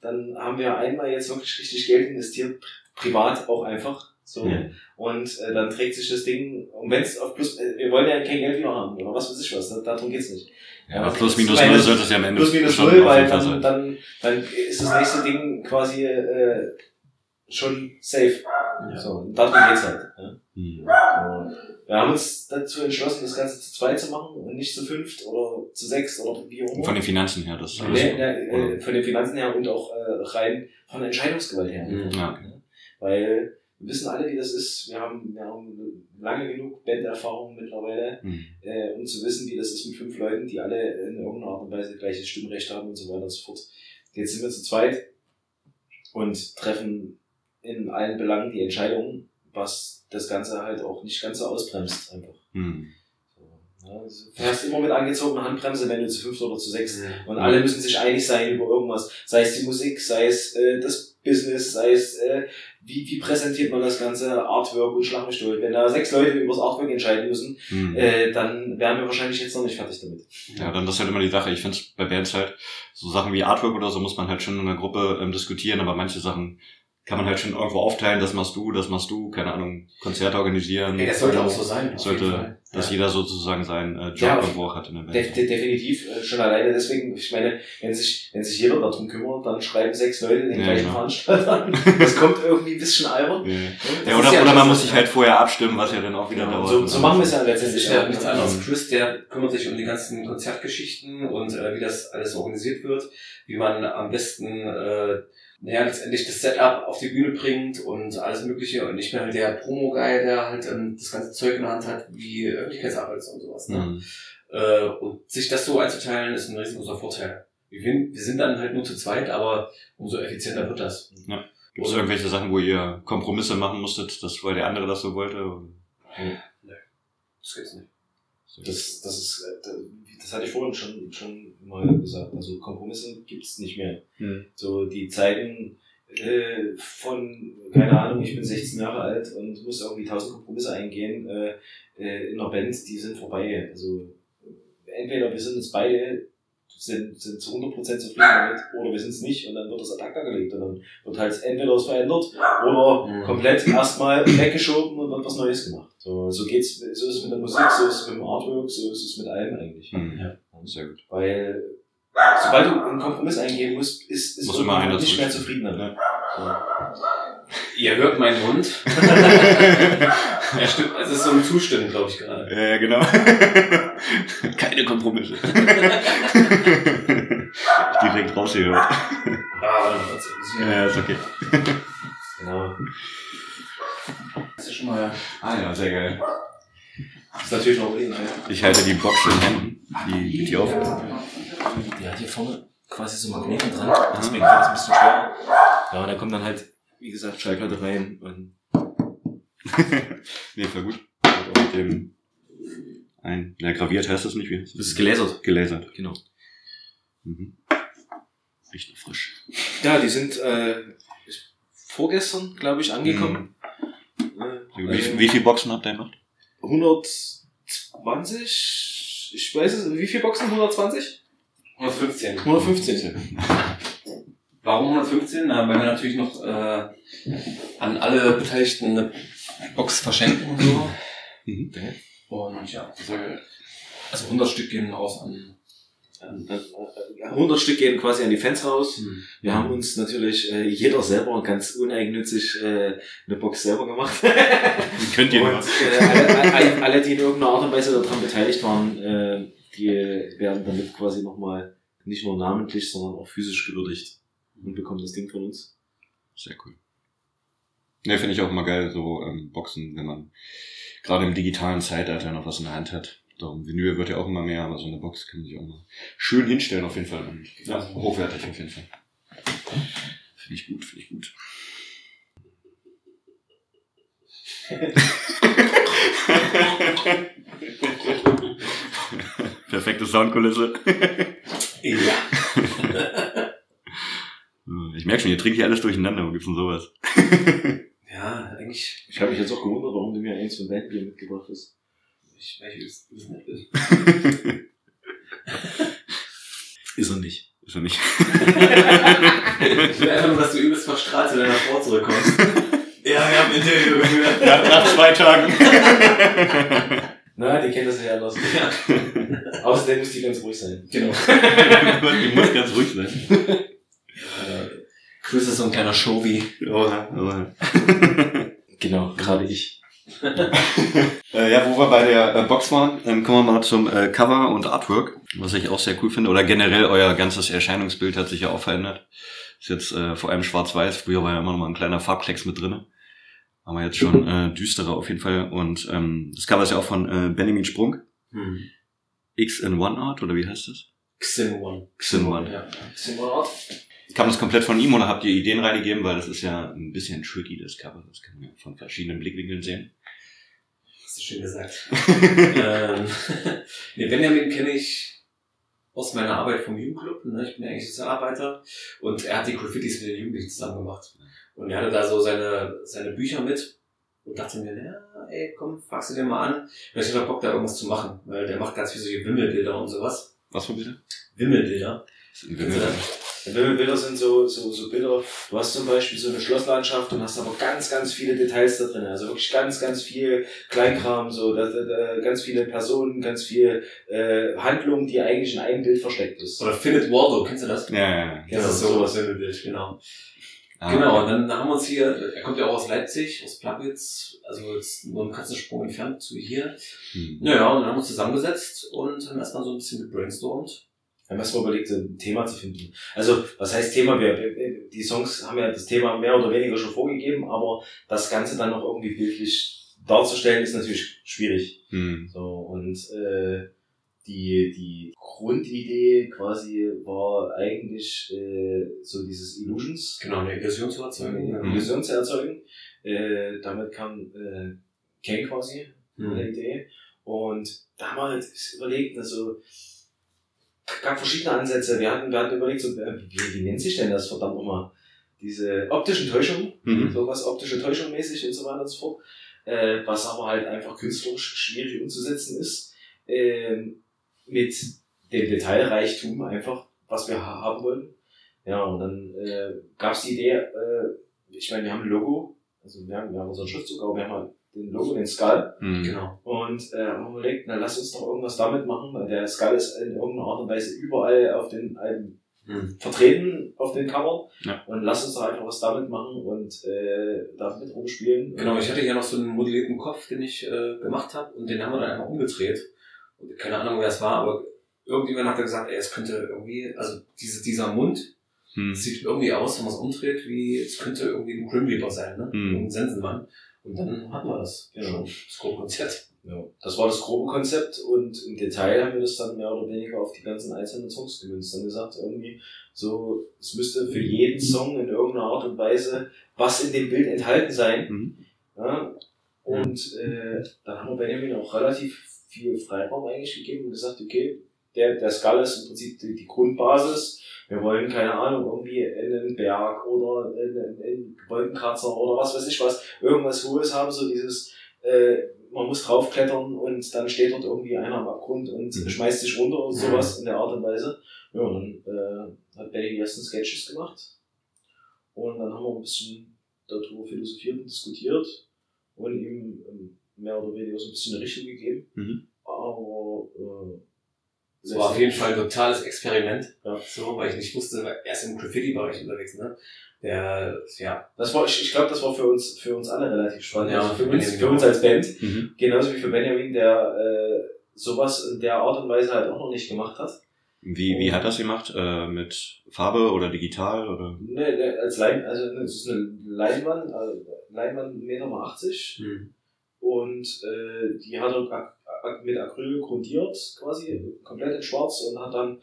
dann haben wir einmal jetzt wirklich richtig Geld investiert, privat auch einfach. So. Ja. Und äh, dann trägt sich das Ding, und wenn es auf plus, äh, wir wollen ja kein Geld wieder haben, oder was weiß ich was, da, darum geht's nicht. Ja, aber Also, plus minus null sollte es ja am Ende Plus minus null, weil dann, sein. dann, dann ist das nächste Ding quasi äh, schon safe. Ja. So, und darum geht's halt. Ja. Hm. So. Wir haben uns dazu entschlossen, das Ganze zu zweit zu machen und nicht zu fünft oder zu sechs oder wie auch immer. Von den Finanzen her, das ist nee, so. nee, äh, von den Finanzen her und auch äh, rein von der Entscheidungsgewalt her. Mhm. Ja, okay. Weil wir wissen alle, wie das ist. Wir haben, wir haben lange genug Banderfahrung mittlerweile, Hm. äh, um zu wissen, wie das ist mit fünf Leuten, die alle in irgendeiner Art und Weise gleiches Stimmrecht haben und so weiter und so fort. Jetzt sind wir zu zweit und treffen in allen Belangen die Entscheidung, was das Ganze halt auch nicht ganz so ausbremst einfach. Hm. So, ja, also, du fährst immer mit angezogener Handbremse, wenn du zu fünft oder zu sechs Mhm. und alle müssen sich einig sein über irgendwas. Sei es die Musik, sei es äh, das Business, sei es äh, wie, wie präsentiert man das ganze Artwork und Schlag mich durch. Wenn da sechs Leute über das Artwork entscheiden müssen, Hm. äh, dann wären wir wahrscheinlich jetzt noch nicht fertig damit. Ja, dann das ist halt immer die Sache. Ich finde bei Bands halt, so Sachen wie Artwork oder so muss man halt schon in einer Gruppe ähm, diskutieren, aber manche Sachen kann man halt schon irgendwo aufteilen, das machst du, das machst du, keine Ahnung, Konzerte organisieren. Ey, das sollte auch so sein. Sollte-. Dass ja. jeder sozusagen seinen äh, Job Ja, irgendwo auch hat in der De Band. de definitiv, äh, schon alleine deswegen, ich meine, wenn sich, wenn sich jeder darum kümmert, dann schreiben sechs Leute den Ja, gleichen genau. Veranstalter an. [LAUGHS] Das kommt irgendwie ein bisschen albern. Ja, ja oder, ja oder man muss sich halt vorher abstimmen, was ja dann auch wieder Genau, dauert. so, so machen wir es ja Das letztendlich. ja nichts anderes. Chris, der kümmert sich um die ganzen Konzertgeschichten und äh, wie das alles organisiert wird, wie man am besten äh, naja, letztendlich das Setup auf die Bühne bringt und alles Mögliche und nicht mehr halt der Promo-Guy, der halt ähm, das ganze Zeug in der Hand hat, wie Öffentlichkeitsarbeit und sowas. Ne? Mhm. Äh, und sich das so einzuteilen, ist ein riesengroßer Vorteil. Wir, wir sind dann halt nur zu zweit, aber umso effizienter wird das. Gibt es irgendwelche Sachen, wo ihr Kompromisse machen musstet, das, weil der andere das so wollte? Das gibt's nicht. Das, das ist, äh, das- hatte ich vorhin schon, schon mal gesagt. Also Kompromisse gibt's nicht mehr. Hm. So die Zeiten äh, von, keine Ahnung, ich bin 16 Jahre alt und muss irgendwie 1000 Kompromisse eingehen äh, äh, in einer Band, die sind vorbei. Also entweder wir sind jetzt beide sind, sind zu 100% zufrieden damit oder wir sind es nicht und dann wird das acta gelegt und dann wird halt entweder was verändert oder Mhm. komplett erstmal weggeschoben und wird was Neues gemacht. So, so geht's, so ist es mit der Musik, so ist es mit dem Artwork, so ist es mit allem eigentlich. Mhm. Ja. Sehr gut. Weil sobald du einen Kompromiss eingehen musst, ist, ist Muss immer einer nicht mehr zufrieden damit. Ihr hört meinen Hund. [LAUGHS] er stimmt, es ist so ein Zustimmen, glaube ich gerade. Ja, ja, genau. [LAUGHS] Keine Kompromisse. [LAUGHS] Direkt rausgehört. Ah. Ja, ja, ist okay. [LAUGHS] Genau. Das ist schon mal. Ah ja, sehr geil. Das ist natürlich noch Inhalt. Ich halte die Box in Händen. Die geht hier auf. Die hat hier vorne quasi so Magneten dran, deswegen wird das ein bisschen schwerer. Ja, und da kommt dann halt, wie gesagt, Schallplatte rein und nee, voll gut. Und mit dem ein, ja, graviert heißt das nicht, wie heißt das ist gelasert. Gelasert. Genau. Mhm. Riecht noch frisch. Ja, die sind äh, vorgestern, glaube ich, angekommen. Äh, Wie, wie viele Boxen habt ihr gemacht? 120, ich weiß es, wie viele Boxen? 120? 115. 115. Warum 115? Na, weil wir natürlich noch äh, an alle Beteiligten eine Box verschenken und so. Mhm. Und ja, also 100 Stück gehen raus an 100 Stück gehen quasi an die Fans raus. Hm. Wir haben uns natürlich äh, jeder selber ganz uneigennützig äh, eine Box selber gemacht. Könnt ihr Und äh, alle, alle, alle, die in irgendeiner Art und Weise daran beteiligt waren, äh, die werden damit quasi nochmal nicht nur namentlich, sondern auch physisch gewürdigt und bekommen das Ding von uns. Sehr cool. Ne, finde ich auch immer geil, so ähm, Boxen, wenn man gerade im digitalen Zeitalter noch was in der Hand hat. Darum, Vinyl wird ja auch immer mehr, aber so eine Box kann man sich auch mal schön hinstellen auf jeden Fall. Ja. hochwertig auf jeden Fall. Finde ich gut, finde ich gut. [LAUGHS] Perfekte Soundkulisse. Ja. [LAUGHS] Ich merke schon, ihr trinkt hier alles durcheinander. Wo gibt's denn sowas? [LAUGHS] Ja, eigentlich, Ich habe mich jetzt auch gewundert, warum du mir eins von Bandbier mitgebracht hast. ich, ich es es nicht will. [LAUGHS] Ist er nicht. Ist er nicht. Ich will einfach nur, dass du übelst verstrahlt zu deiner Frau zurückkommst. [LAUGHS] ja, wir haben ein Interview geführt. nach, nach zwei Tagen. [LAUGHS] Na, die kennt das ja anders. Ja. Außerdem muss die ganz ruhig sein. Genau. Die muss ganz ruhig sein. Äh, Chris ist so ein kleiner Showy. Oha, oha. Genau, gerade ich. [LAUGHS] Äh, ja, wo wir bei der äh, Box waren, ähm, kommen wir mal zum äh, Cover und Artwork, was ich auch sehr cool finde. Oder generell euer ganzes Erscheinungsbild hat sich ja auch verändert. Ist jetzt äh, vor allem schwarz-weiß. Früher war ja immer noch mal ein kleiner Farbklecks mit drinne. Aber jetzt schon [LAUGHS] äh, düsterer auf jeden Fall. Und ähm, das Cover ist ja auch von äh, Benjamin Sprung. Hm. X in One Art, oder wie heißt das? Xin One. X in One. Ja. Simonart? Kam das komplett von ihm oder habt ihr Ideen reingegeben? Weil das ist ja ein bisschen tricky, das Cover. Das kann man ja von verschiedenen Blickwinkeln sehen. Hast du schön gesagt. [LAUGHS] ähm, [LAUGHS] nee, Benjamin kenne ich aus meiner Arbeit vom Jugendclub. Ne? Ich bin ja eigentlich Sozialarbeiter und er hat die Graffitis mit den Jugendlichen zusammen gemacht. Und er hatte da so seine, seine Bücher mit und dachte mir, ja, ey, komm, fragst du dir mal an. Vielleicht hat er Bock, da irgendwas zu machen, weil der macht ganz viele solche Wimmelbilder und sowas. Was für Bilder? Wimmelbilder. Wimmelbilder. Wimmelbilder sind so, so, so Bilder. Du hast zum Beispiel so eine Schlosslandschaft und hast aber ganz, ganz viele Details da drin. Also wirklich ganz, ganz viel Kleinkram, so da, da, da, ganz viele Personen, ganz viel äh, Handlungen, die eigentlich in einem Bild versteckt ist. Oder Philip Waldo, kennst du das? Ja, ja, ja. Das ist so das Wimmelbild, genau. Ah, Genau, und dann haben wir uns hier, er kommt ja auch aus Leipzig, aus Plagwitz, also jetzt nur einen Katzensprung entfernt zu hier. Hm. Naja, und dann haben wir uns zusammengesetzt und haben erstmal so ein bisschen gebrainstormt. Wir haben erstmal überlegt, so ein Thema zu finden. Also, was heißt Thema? Wir, die Songs haben ja das Thema mehr oder weniger schon vorgegeben, aber das Ganze dann noch irgendwie bildlich darzustellen, ist natürlich schwierig. Hm. So, und äh, die, die Grundidee quasi war eigentlich äh, so dieses Illusions, Genau, eine Illusion zu erzeugen. eine Illusion zu erzeugen. Äh, damit kam äh, Ken quasi mit der Hm. Idee. Und da haben wir halt überlegt, also gab verschiedene Ansätze. Wir hatten, wir hatten überlegt, so, äh, wie, wie nennt sich denn das verdammt nochmal? Diese optischen Täuschungen, Mhm. sowas optische Täuschung mäßig und so weiter und so fort. Äh, was aber halt einfach künstlerisch schwierig umzusetzen ist. Ähm, mit dem Detailreichtum einfach, was wir ha- haben wollen. Ja, und dann äh, gab es die Idee, äh, ich meine, wir haben ein Logo, also wir haben, wir haben unseren Schriftzug, aber wir haben halt den Logo, den Skull. Hm. Genau. Und äh, haben überlegt, na lass uns doch irgendwas damit machen, weil der Skull ist in irgendeiner Art und Weise überall auf den Alben Hm. vertreten auf den Cover. Ja. Und lass uns doch einfach was damit machen und äh, damit rumspielen. Genau, ich hatte hier noch so einen modellierten Kopf, den ich äh, gemacht habe und den haben wir dann einfach umgedreht. Und keine Ahnung, wer es war, aber irgendjemand hat da gesagt, ey, es könnte irgendwie, also diese, dieser Mund Hm. sieht irgendwie aus, wenn man es umdreht, wie es könnte irgendwie ein Grim Reaper sein, ne? Hm. Ein Sensenmann. Und dann hatten wir das. Genau. Schon, das Großkonzert. Ja, das war das grobe Konzept und im Detail haben wir das dann mehr oder weniger auf die ganzen einzelnen Songs gemünzt. Dann gesagt, irgendwie so, es müsste für jeden Song in irgendeiner Art und Weise was in dem Bild enthalten sein. Mhm. Ja, und äh, dann haben wir Benjamin auch relativ viel Freiraum eigentlich gegeben und gesagt, okay, der, der Skull ist im Prinzip die, die Grundbasis. Wir wollen, keine Ahnung, irgendwie einen Berg oder einen, einen Wolkenkratzer oder was weiß ich was, irgendwas Hohes haben, so dieses, äh, man muss draufklettern und dann steht dort irgendwie einer am Abgrund und Mhm. schmeißt sich runter oder sowas in der Art und Weise. Ja, und dann äh, hat Benny die ersten Sketches gemacht. Und dann haben wir ein bisschen darüber philosophiert und diskutiert und ihm ähm, mehr oder weniger so ein bisschen eine Richtung gegeben. Mhm. Aber Das war auf jeden Fall ein totales Experiment. Ja. So, weil ich nicht wusste, er ist im Graffiti-Bereich unterwegs, ne? Der, ja, Das war, ich, ich glaube, das war für uns, für uns alle relativ spannend. Ja, also für, für uns, für uns als Band. Mhm. Genauso wie für Benjamin, der äh, sowas in der Art und Weise halt auch noch nicht gemacht hat. Wie, wie hat das gemacht? Äh, mit Farbe oder digital oder? Ne, ne, als Lein, also ne, es ist eine Leinwand, also Leinwand 1,80 Meter mal 80 hm. und äh, die hat er mit Acryl grundiert, quasi komplett in schwarz und hat dann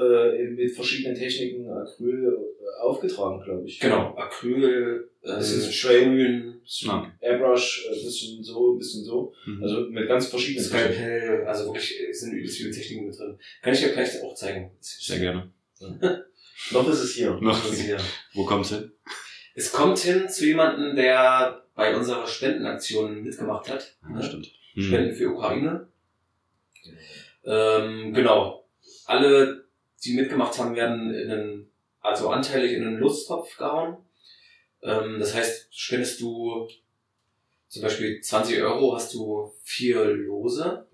äh, mit verschiedenen Techniken Acryl äh, aufgetragen, glaube ich. genau, Acryl, äh, Das ist Spray. Grün, Ah. Airbrush, ein bisschen so, ein bisschen so. Mhm. Also mit ganz verschiedenen Techniken. Skalpell, also wirklich es sind übelst viele Techniken mit drin. Kann ich dir gleich auch zeigen. Sehr gerne. [LAUGHS] Noch ist es hier. Noch. Ist hier. Wo kommt's hin? Es kommt hin zu jemandem, der bei unserer Spendenaktion mitgemacht hat. Ja, ne? stimmt. Mhm. Spenden für Ukraine. Ähm, genau. Alle, die mitgemacht haben, werden in einen, also anteilig in einen Lostopf gehauen. Ähm, das heißt, spendest du zum Beispiel 20 Euro, hast du vier Lose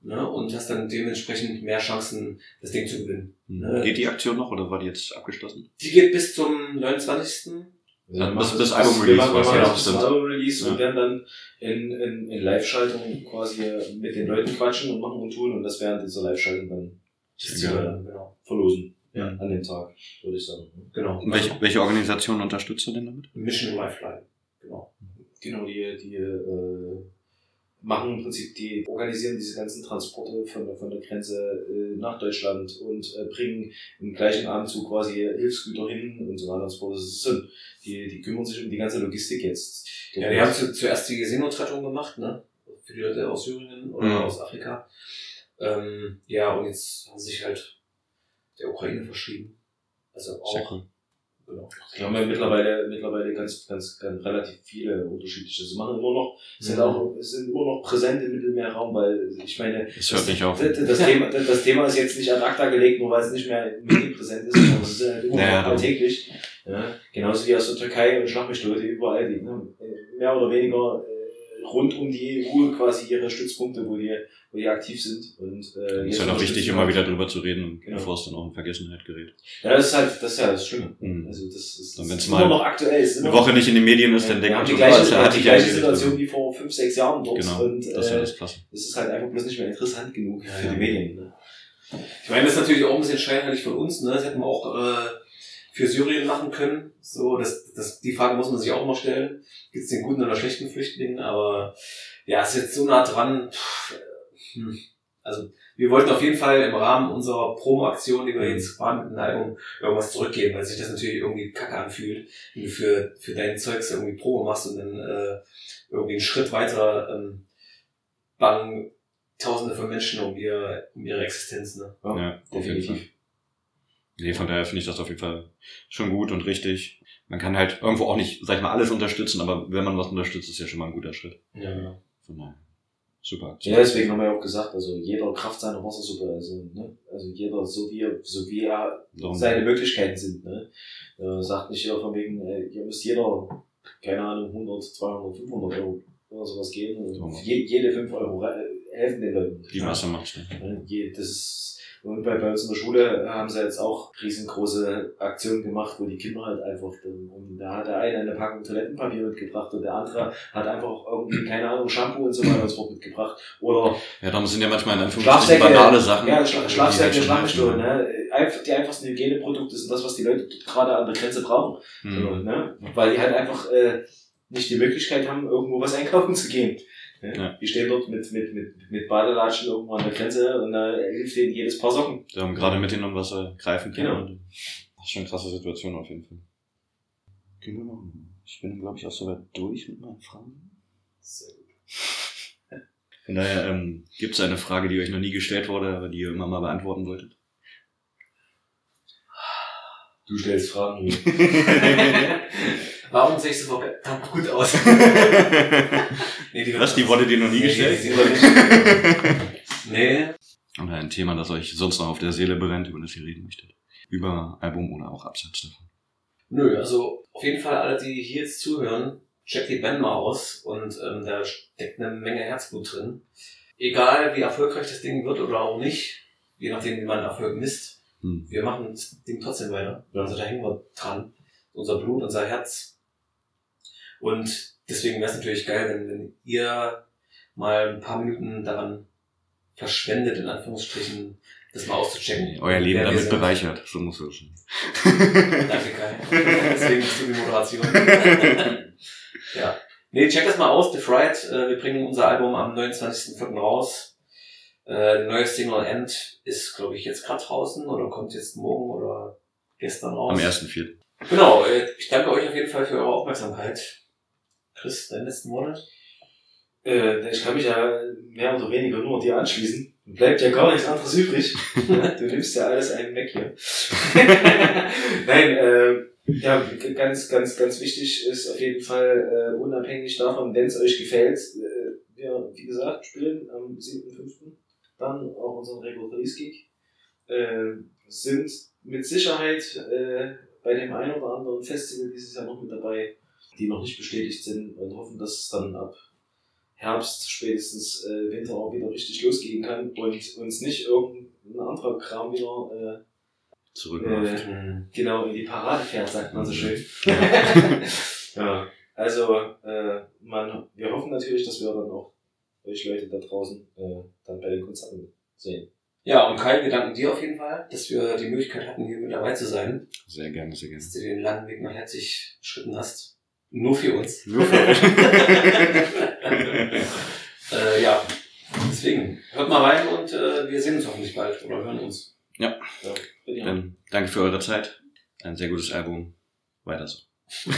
ne, und hast dann dementsprechend mehr Chancen, das Ding zu gewinnen. Mhm. Geht die Aktion noch oder war die jetzt abgeschlossen? Die geht bis zum 29. Ja, bis- machen- bis Album wir Release machen- wir war's machen ja, stimmt. Album Release und Ja. werden dann in, in, in Live-Schaltung quasi mit den Leuten quatschen und machen und tun und das während dieser Live-Schaltung dann geil. Genau. verlosen. Ja. An dem Tag, würde ich sagen. genau. Welche, welche Organisation unterstützt du denn damit? Mission Lifeline. Genau. Genau, die, die äh, machen im Prinzip, die organisieren diese ganzen Transporte von, der- von der Grenze äh, nach Deutschland und äh, bringen im gleichen Abendzug quasi Hilfsgüter hin und so weiter und so fort. Das ist so, die, die kümmern sich um die ganze Logistik jetzt. Ja, die haben zu, zuerst die Seenotrettung gemacht, ne? Für die Leute aus Syrien oder Mhm. aus Afrika. Ähm, ja, und jetzt haben sie sich halt der Ukraine verschrieben. Also auch. Genau. Die haben ja mittlerweile, mittlerweile ganz, ganz, ganz relativ viele unterschiedliche. Sie machen immer noch, sind Mhm. auch, sind immer noch präsent im Mittelmeerraum, weil ich meine, Das hört nicht auf. Das, das, Thema, das, Thema ist jetzt nicht ad acta gelegt, nur weil es nicht mehr medienpräsent ist, sondern es ist halt immer Naja, noch alltäglich. Ja, genauso wie aus der Türkei und Schlachtbestote überall, die ne, mehr oder weniger äh, rund um die EU quasi ihre Stützpunkte, wo die, wo die aktiv sind. Und, äh, Ist halt auch wichtig, immer wieder drüber zu reden, Genau. bevor es dann auch in Vergessenheit gerät. Ja, das ist halt, das ist ja das Schlimme. Mhm. Also das ist, das ist mal immer noch aktuell. Ist Eine noch- Woche nicht in den Medien ist, dann wir denkt man die gleiche, was, da die ja gleiche. Situation wie vor fünf, sechs Jahren dort. Genau, Und das ist ja äh, das Klasse. es ist halt einfach bloß nicht mehr interessant genug Ja, für ja. die Medien. Ne? Ich meine, das ist natürlich auch ein bisschen scheinheilig von uns, ne? Das hätten wir auch äh, für Syrien machen können. So, das, das, die Frage muss man sich auch immer stellen. Gibt es den guten oder schlechten Flüchtlingen? Aber ja, ist jetzt so nah dran. Pff, äh, hm. Also wir wollten auf jeden Fall im Rahmen unserer Promo-Aktion, die wir jetzt fahren mit dem Album, irgendwas zurückgeben, weil sich das natürlich irgendwie kacke anfühlt, wenn du für, für dein Zeugs irgendwie Promo machst und dann äh, irgendwie einen Schritt weiter ähm, bangen Tausende von Menschen um, ihr, um ihre Existenz. Ne? Ja, jeden Fall. Nee, von daher finde ich das auf jeden Fall schon gut und richtig. Man kann halt irgendwo auch nicht, sag ich mal, alles unterstützen, aber wenn man was unterstützt, ist ja schon mal ein guter Schritt. Ja, genau. Von daher, super. Ja, deswegen haben wir ja auch gesagt, also jeder Kraft seiner Wassersuppe, also, ne? also jeder so wie er, so wie er Darum- seine Möglichkeiten sind. Ne? Äh, sagt nicht jeder von wegen, äh, ihr müsst jeder, keine Ahnung, 100, 200, 500 Euro oder sowas geben. Je, jede 5 Euro re- helfen den Leuten. Die Masse macht's dann. Ne? Das ist, und bei, bei uns in der Schule haben sie jetzt auch riesengroße Aktionen gemacht, wo die Kinder halt einfach, und da hat der eine eine Packung Toilettenpapier mitgebracht und der andere hat einfach irgendwie, keine Ahnung, Shampoo und so weiter und so mitgebracht. Oder Ja, darum sind ja manchmal in Anführungszeichen banale Sachen. ja, die Schla Schlafsäcke, Schlafstuhl, ne? Einfach, die einfachsten Hygieneprodukte sind das, was die Leute gerade an der Grenze brauchen. So, Mhm. ne? Weil die halt einfach äh, nicht die Möglichkeit haben, irgendwo was einkaufen zu gehen. Ne? Ja. Die stehen dort mit, mit, mit, mit Badelatschen irgendwo an der Grenze und da hilft denen jedes Paar Socken. Die haben gerade mitgenommen, was sie greifen können. Genau. Und Das ist schon eine krasse Situation auf jeden Fall. Genau. Ich bin, glaube ich, auch soweit durch mit meinen Fragen. Sehr gut. Von daher ähm, gibt es eine Frage, die euch noch nie gestellt wurde, aber die ihr immer mal beantworten wolltet. Du stellst Fragen. [LAUGHS] Warum sehe ich so verdammt gut aus? [LAUGHS] nee, die Was, die wurde dir noch nie Nee, gestellt? nee. Oder ein Thema, das euch sonst noch auf der Seele brennt, über das ihr reden möchtet. Über Album oder auch abseits davon. Nö, also auf jeden Fall alle, die hier jetzt zuhören, checkt die Band mal aus und ähm, da steckt eine Menge Herzblut drin. Egal wie erfolgreich das Ding wird oder auch nicht, je nachdem, wie man Erfolg misst. Hm. Wir machen das Ding trotzdem weiter. Also da hängen wir dran. Unser Blut, unser Herz. Und deswegen wäre es natürlich geil, wenn, wenn ihr mal ein paar Minuten daran verschwendet, in Anführungsstrichen, das mal auszuchecken. Euer Leben damit bereichert, so muss es sein. Danke, Kai. Deswegen bist du die Moderation. [LAUGHS] ja. Nee, check das mal aus, The Fright. Äh, Wir bringen unser Album am 29.04. raus. Äh, Neues Single End ist, glaube ich, jetzt gerade draußen oder kommt jetzt morgen oder gestern raus. Am 1.4. Genau, äh, ich danke euch auf jeden Fall für eure Aufmerksamkeit. Chris, dein letzten Monat? Äh, ich kann mich ja mehr oder weniger nur dir anschließen. Bleibt ja gar nichts anderes übrig. [LAUGHS] du nimmst ja alles einen weg hier. [LAUGHS] Nein, äh, ja, ganz, ganz, ganz wichtig ist auf jeden Fall, äh, unabhängig davon, wenn es euch gefällt, äh, wir, wie gesagt, spielen am 7.5. dann auch unseren Regular Release Gig. Äh, sind mit Sicherheit äh, bei dem einen oder anderen Festival dieses Jahr noch mit dabei, die noch nicht bestätigt sind und hoffen, dass es dann ab Herbst, spätestens äh, Winter auch wieder richtig losgehen kann und uns nicht irgendein anderer Kram wieder Zurück. äh, äh, genau in die Parade fährt, sagt man so schön. [LAUGHS] [LAUGHS] ja, also äh, man, wir hoffen natürlich, dass wir dann auch euch Leute da draußen äh, dann bei den Konzerten sehen. Ja, und Kai, wir danken dir auf jeden Fall, dass wir die Möglichkeit hatten, hier mit dabei zu sein. Sehr gerne, sehr gerne. Dass du den langen Weg nach Leipzig beschritten hast. Nur für uns. Nur für euch. [LAUGHS] äh, ja, deswegen, hört mal rein und äh, wir sehen uns hoffentlich bald oder hören uns. Ja, ja. Dann danke für eure Zeit. Ein sehr gutes Album. Weiter so. [LAUGHS]